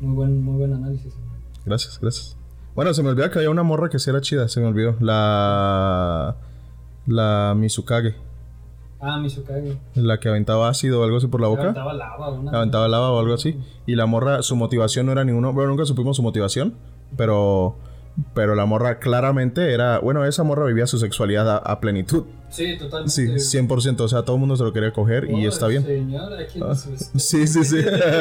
Muy buen, muy buen análisis, güey. Gracias, gracias. Bueno, se me olvidó que había una morra que sí era chida, se me olvidó. La. La Mizukage. Ah. La que aventaba ácido o algo así por la boca. Aventaba lava, una. aventaba lava o algo así. Y la morra, su motivación no era ninguno. Bueno, nunca supimos su motivación. Pero. Pero la morra claramente era. Bueno, esa morra vivía su sexualidad a, a plenitud. Sí, totalmente. Sí, 100%. O sea, todo el mundo se lo quería coger y está bien. Señora, Ah. Sí, sí, sí.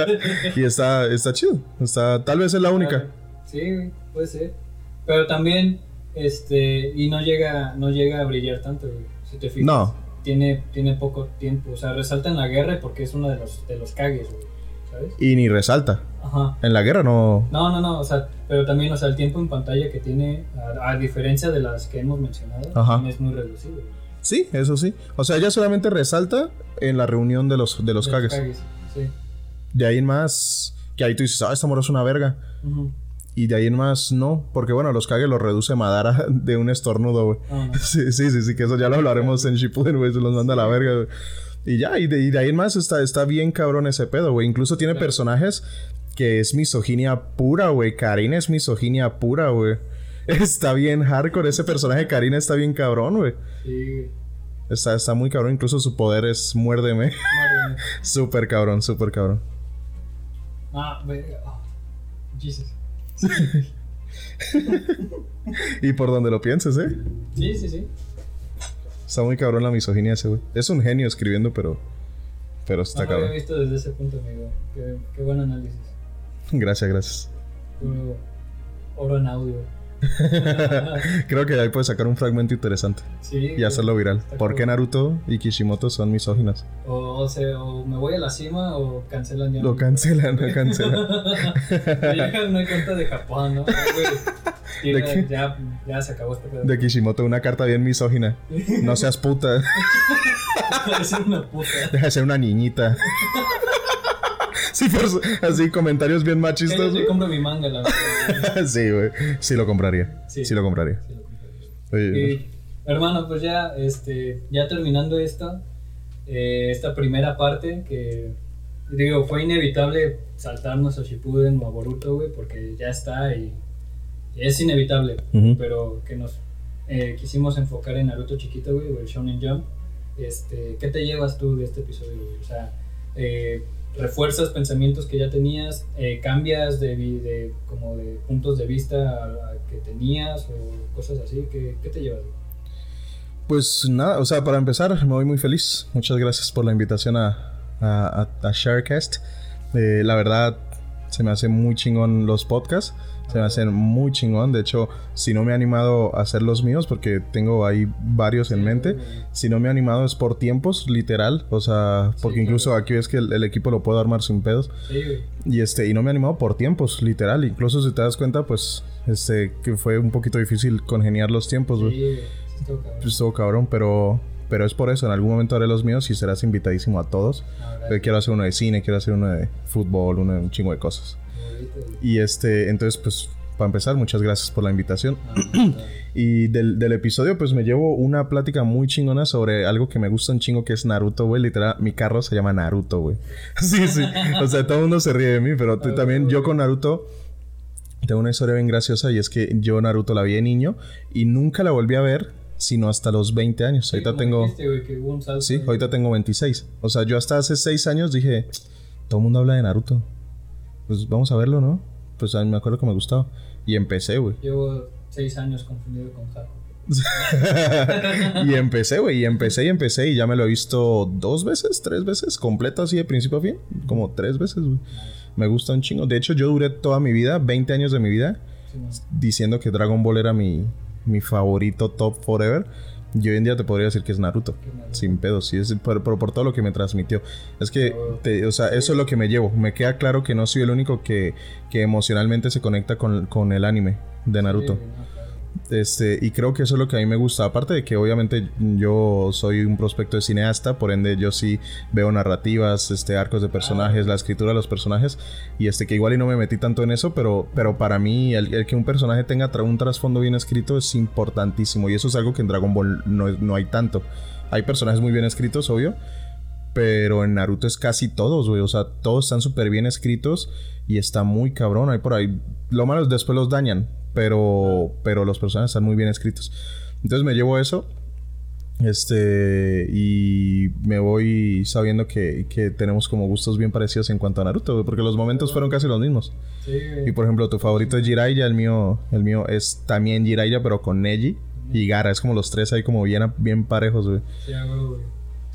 y está, está chido. Está, tal vez es la única. Sí, puede ser. Pero también, este, y no llega, no llega a brillar tanto, güey. Si te fijas. No. Tiene, tiene poco tiempo. O sea, resalta en la guerra porque es uno de los, de los cagues, güey. ¿Sabes? Y ni resalta. Ajá. En la guerra no. No, no, no, o sea, pero también, o sea, el tiempo en pantalla que tiene, a, a diferencia de las que hemos mencionado, Ajá. es muy reducido. güey. Sí, eso sí. O sea, ella solamente resalta en la reunión de los, de los De cagues. sí. De ahí en más. Que ahí tú dices, ah, esta morra es una verga. Ujú. Y de ahí en más, no. Porque bueno, los Kage los reduce Madara de un estornudo, güey. No. Sí, sí, sí, sí, que eso ya lo hablaremos en Shippuden, güey. Se los manda a la verga, güey. Y ya, y de, y de ahí en más está, está bien cabrón ese pedo, güey. Incluso tiene Claro. personajes que es misoginia pura, güey. Karina es misoginia pura, güey. Está bien hardcore. Ese personaje de Karina está bien cabrón, güey. Sí, güey. Está, está muy cabrón. Incluso su poder es muérdeme. Mía. súper cabrón, súper cabrón. Ah. Oh, Jesus. Y por donde lo pienses, ¿eh? Sí, sí, sí. Está muy cabrón la misoginia ese, güey. Es un genio escribiendo, pero. Pero está no lo había cabrón. visto desde ese punto, amigo. Qué, qué buen análisis. Gracias, gracias. Puro oro en audio. Creo que ahí puedes sacar un fragmento interesante Sí. y hacerlo viral. ¿Por qué. Naruto y Kishimoto son misóginas? O, o, sea, o me voy a la cima o cancelan ya. Lo cancelan, lo cancelan. Llega una carta de Japón, ¿no? De, ya, ya, ya se acabó este pedo. de Kishimoto, una carta bien misógina. No seas puta. Parece una puta. Deja de ser una niñita. Sí, así comentarios bien Que yo machistas. te compro mi manga, la verdad. Sí, güey. Sí lo compraría. Sí. Sí, lo compraría. Sí, lo compraría. Oye, Y, hermano, pues ya, este, ya terminando esto, eh, esta primera parte que, digo, fue inevitable saltarnos a Shippuden o a Boruto, güey, porque ya está y, y es inevitable, Ujú. pero que nos eh, quisimos enfocar en Naruto chiquito, güey, o el Shonen Jump. Este, ¿Qué te llevas tú de este episodio, güey? O sea, eh, refuerzas pensamientos que ya tenías, eh, cambias de, de como de puntos de vista a, que tenías o cosas así, ¿qué, qué te llevas? Pues nada, o sea, para empezar, me voy muy feliz. Muchas gracias por la invitación a, a- a Sharecast. Eh, la verdad, se me hace muy chingón los podcasts. Se me hacen muy chingón. De hecho, si no me he animado a hacer los míos, porque tengo ahí varios en mente, si no me he animado es por tiempos, literal. O sea, porque claro. incluso aquí ves que el, el equipo lo puedo armar sin pedos. Sí, güey. Y este, y no me he animado por tiempos, literal. Incluso si te das cuenta, pues, este, que fue un poquito difícil congeniar los tiempos, güey. Sí. Sí, estuvo cabrón. Pues estuvo cabrón, pero, pero es por eso. En algún momento haré los míos y serás invitadísimo a todos. Ahora, quiero hacer uno de cine, quiero hacer uno de fútbol, uno de un chingo de cosas. Y este, entonces, pues, para empezar, muchas gracias por la invitación. Y del, del episodio, pues me llevo una plática muy chingona sobre algo que me gusta un chingo, que es Naruto, güey. Literal, mi carro se llama Naruto, güey. sí, sí. O sea, todo el mundo se ríe de mí, pero tú también, yo con Naruto. Tengo una historia bien graciosa y es que yo Naruto la vi de niño y nunca la volví a ver sino hasta los 20 años. Sí, ahorita tengo... dijiste, güey, que hubo un salto Sí, ahorita tengo 26. O sea, yo hasta hace 6 años dije, todo el mundo habla de Naruto. Pues vamos a verlo, ¿no? Pues a mí me acuerdo que me gustaba. Y empecé, güey. Llevo seis años confundido con Haku. y empecé, güey. Y empecé y empecé. Y ya me lo he visto dos veces, tres veces. Completo así de principio a fin. Como tres veces, güey. Me gusta un chingo. De hecho, yo duré toda mi vida, 20 años de mi vida, Sí, diciendo que Dragon Ball era mi, mi favorito top forever. Y hoy en día te podría decir que es Naruto. Sin pedos, sí, es por, por, por todo lo que me transmitió. Es que, te- o sea, eso es lo que me llevo. Me queda claro que no soy el único que, que emocionalmente se conecta con, con el anime de Naruto. Sí. Este, y creo que eso es lo que a mí me gusta. Aparte de que obviamente yo soy un prospecto de cineasta, por ende yo sí veo narrativas, este, arcos de personajes, la escritura de los personajes. Y este, que igual y no me metí tanto en eso, pero, pero para mí el, que un personaje tenga un trasfondo bien escrito es importantísimo. Y eso es algo que en Dragon Ball no, no hay tanto. Hay personajes muy bien escritos, obvio. Pero en Naruto es casi todos, güey. O sea, todos están súper bien escritos y está muy cabrón. Hay por ahí. Lo malo es después los dañan. Pero, pero los personajes están muy bien escritos. Entonces me llevo eso. Este. Y me voy sabiendo que, que tenemos como gustos bien parecidos en cuanto a Naruto, güey, Porque los momentos fueron casi los mismos. Sí. Y por ejemplo, tu favorito es Jiraiya, el mío, el mío es también Jiraiya, pero con Neji y Gara. Es como los tres ahí como bien, bien parejos, güey. Sí, güey.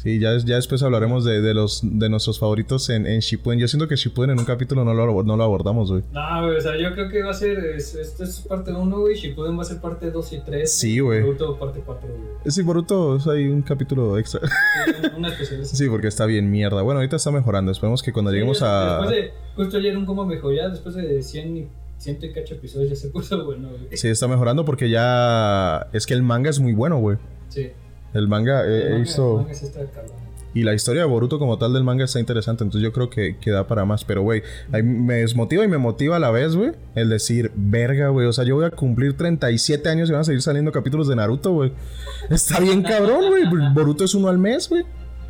Sí, ya, ya después hablaremos de, de los de nuestros favoritos en, en Shippuden. Yo siento que Shippuden en un capítulo no lo, no lo abordamos, güey. No, güey, o sea, yo creo que va a ser. es- Esto es parte 1, güey. Shippuden va a ser parte 2 y 3. Sí, güey. Naruto parte 4, güey. Sí, Boruto es ahí un capítulo extra. Sí, una- especial. sí, porque está bien mierda. Bueno, ahorita está mejorando. Esperemos que cuando lleguemos a... Después de. Justo ayer un cómo mejor, ya después de 100 y, 100 y cacho episodios ya se puso bueno, güey. Sí, está mejorando porque ya... Es que el manga es muy bueno, güey. Sí. El manga eh, El he manga- visto... el manga sí está cabrón. Y la historia de Boruto como tal del manga está interesante. Entonces yo creo que, que da para más. Pero, güey, me desmotiva y me motiva a la vez, güey. El decir, verga, güey. O sea, yo voy a cumplir 37 años y van a seguir saliendo capítulos de Naruto, güey. Está bien cabrón, güey. Boruto es uno al mes, güey.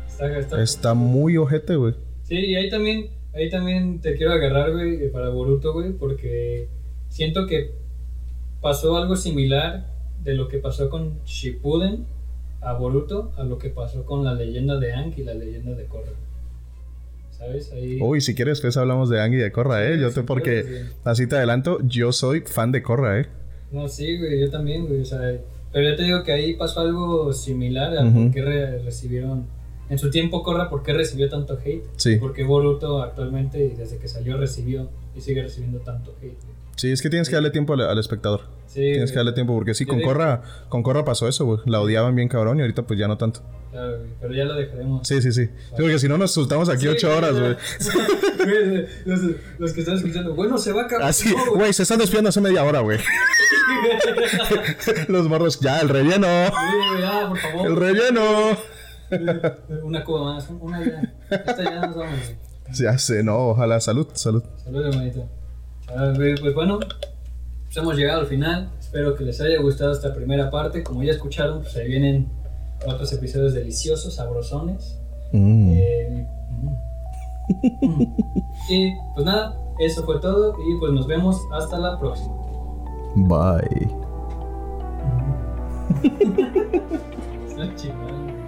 Está, está, Está muy ojete, güey. Sí, y ahí también, ahí también te quiero agarrar, güey, eh, para Boruto, güey, porque siento que pasó algo similar de lo que pasó con Shippuden a Boruto a lo que pasó con la leyenda de Aang y la leyenda de Korra. ¿Sabes? Ahí... Uy, si quieres, pues hablamos de Ang y de Korra, ¿eh? Yo te, sí, porque sí. así te adelanto, yo soy fan de Korra, ¿eh? No, sí, güey, yo también, güey, o sea, pero yo te digo que ahí pasó algo similar a Ujú. por qué re- recibieron, en su tiempo Korra, por qué recibió tanto hate, Sí. porque Boruto actualmente, y desde que salió, recibió y sigue recibiendo tanto hate. güey. Sí, es que tienes que darle tiempo al, al espectador. Sí, Tienes que darle tiempo, porque sí, con Corra, con Corra pasó eso, güey. La odiaban bien cabrón y ahorita pues ya no tanto. Claro, güey, pero ya lo dejaremos. Sí, sí, sí. Sí, porque si no nos soltamos aquí Sí, ocho horas, güey. Güey, los, los que están escuchando, bueno, se va a acabar. Así, No, güey, se están despidiendo hace media hora, güey. Los morros, ya, el relleno. Sí, ya, por favor. El relleno. Una cuba más, una ya. Esta ya nos vamos, güey. Ya sé, no, ojalá. Salud, salud. Salud, hermanito. Pues bueno, pues hemos llegado al final. Espero que les haya gustado esta primera parte. Como ya escucharon, pues ahí vienen otros episodios deliciosos, sabrosones. Mm. Eh, mm. Mm. y pues nada, eso fue todo. Y pues nos vemos hasta la próxima. Bye.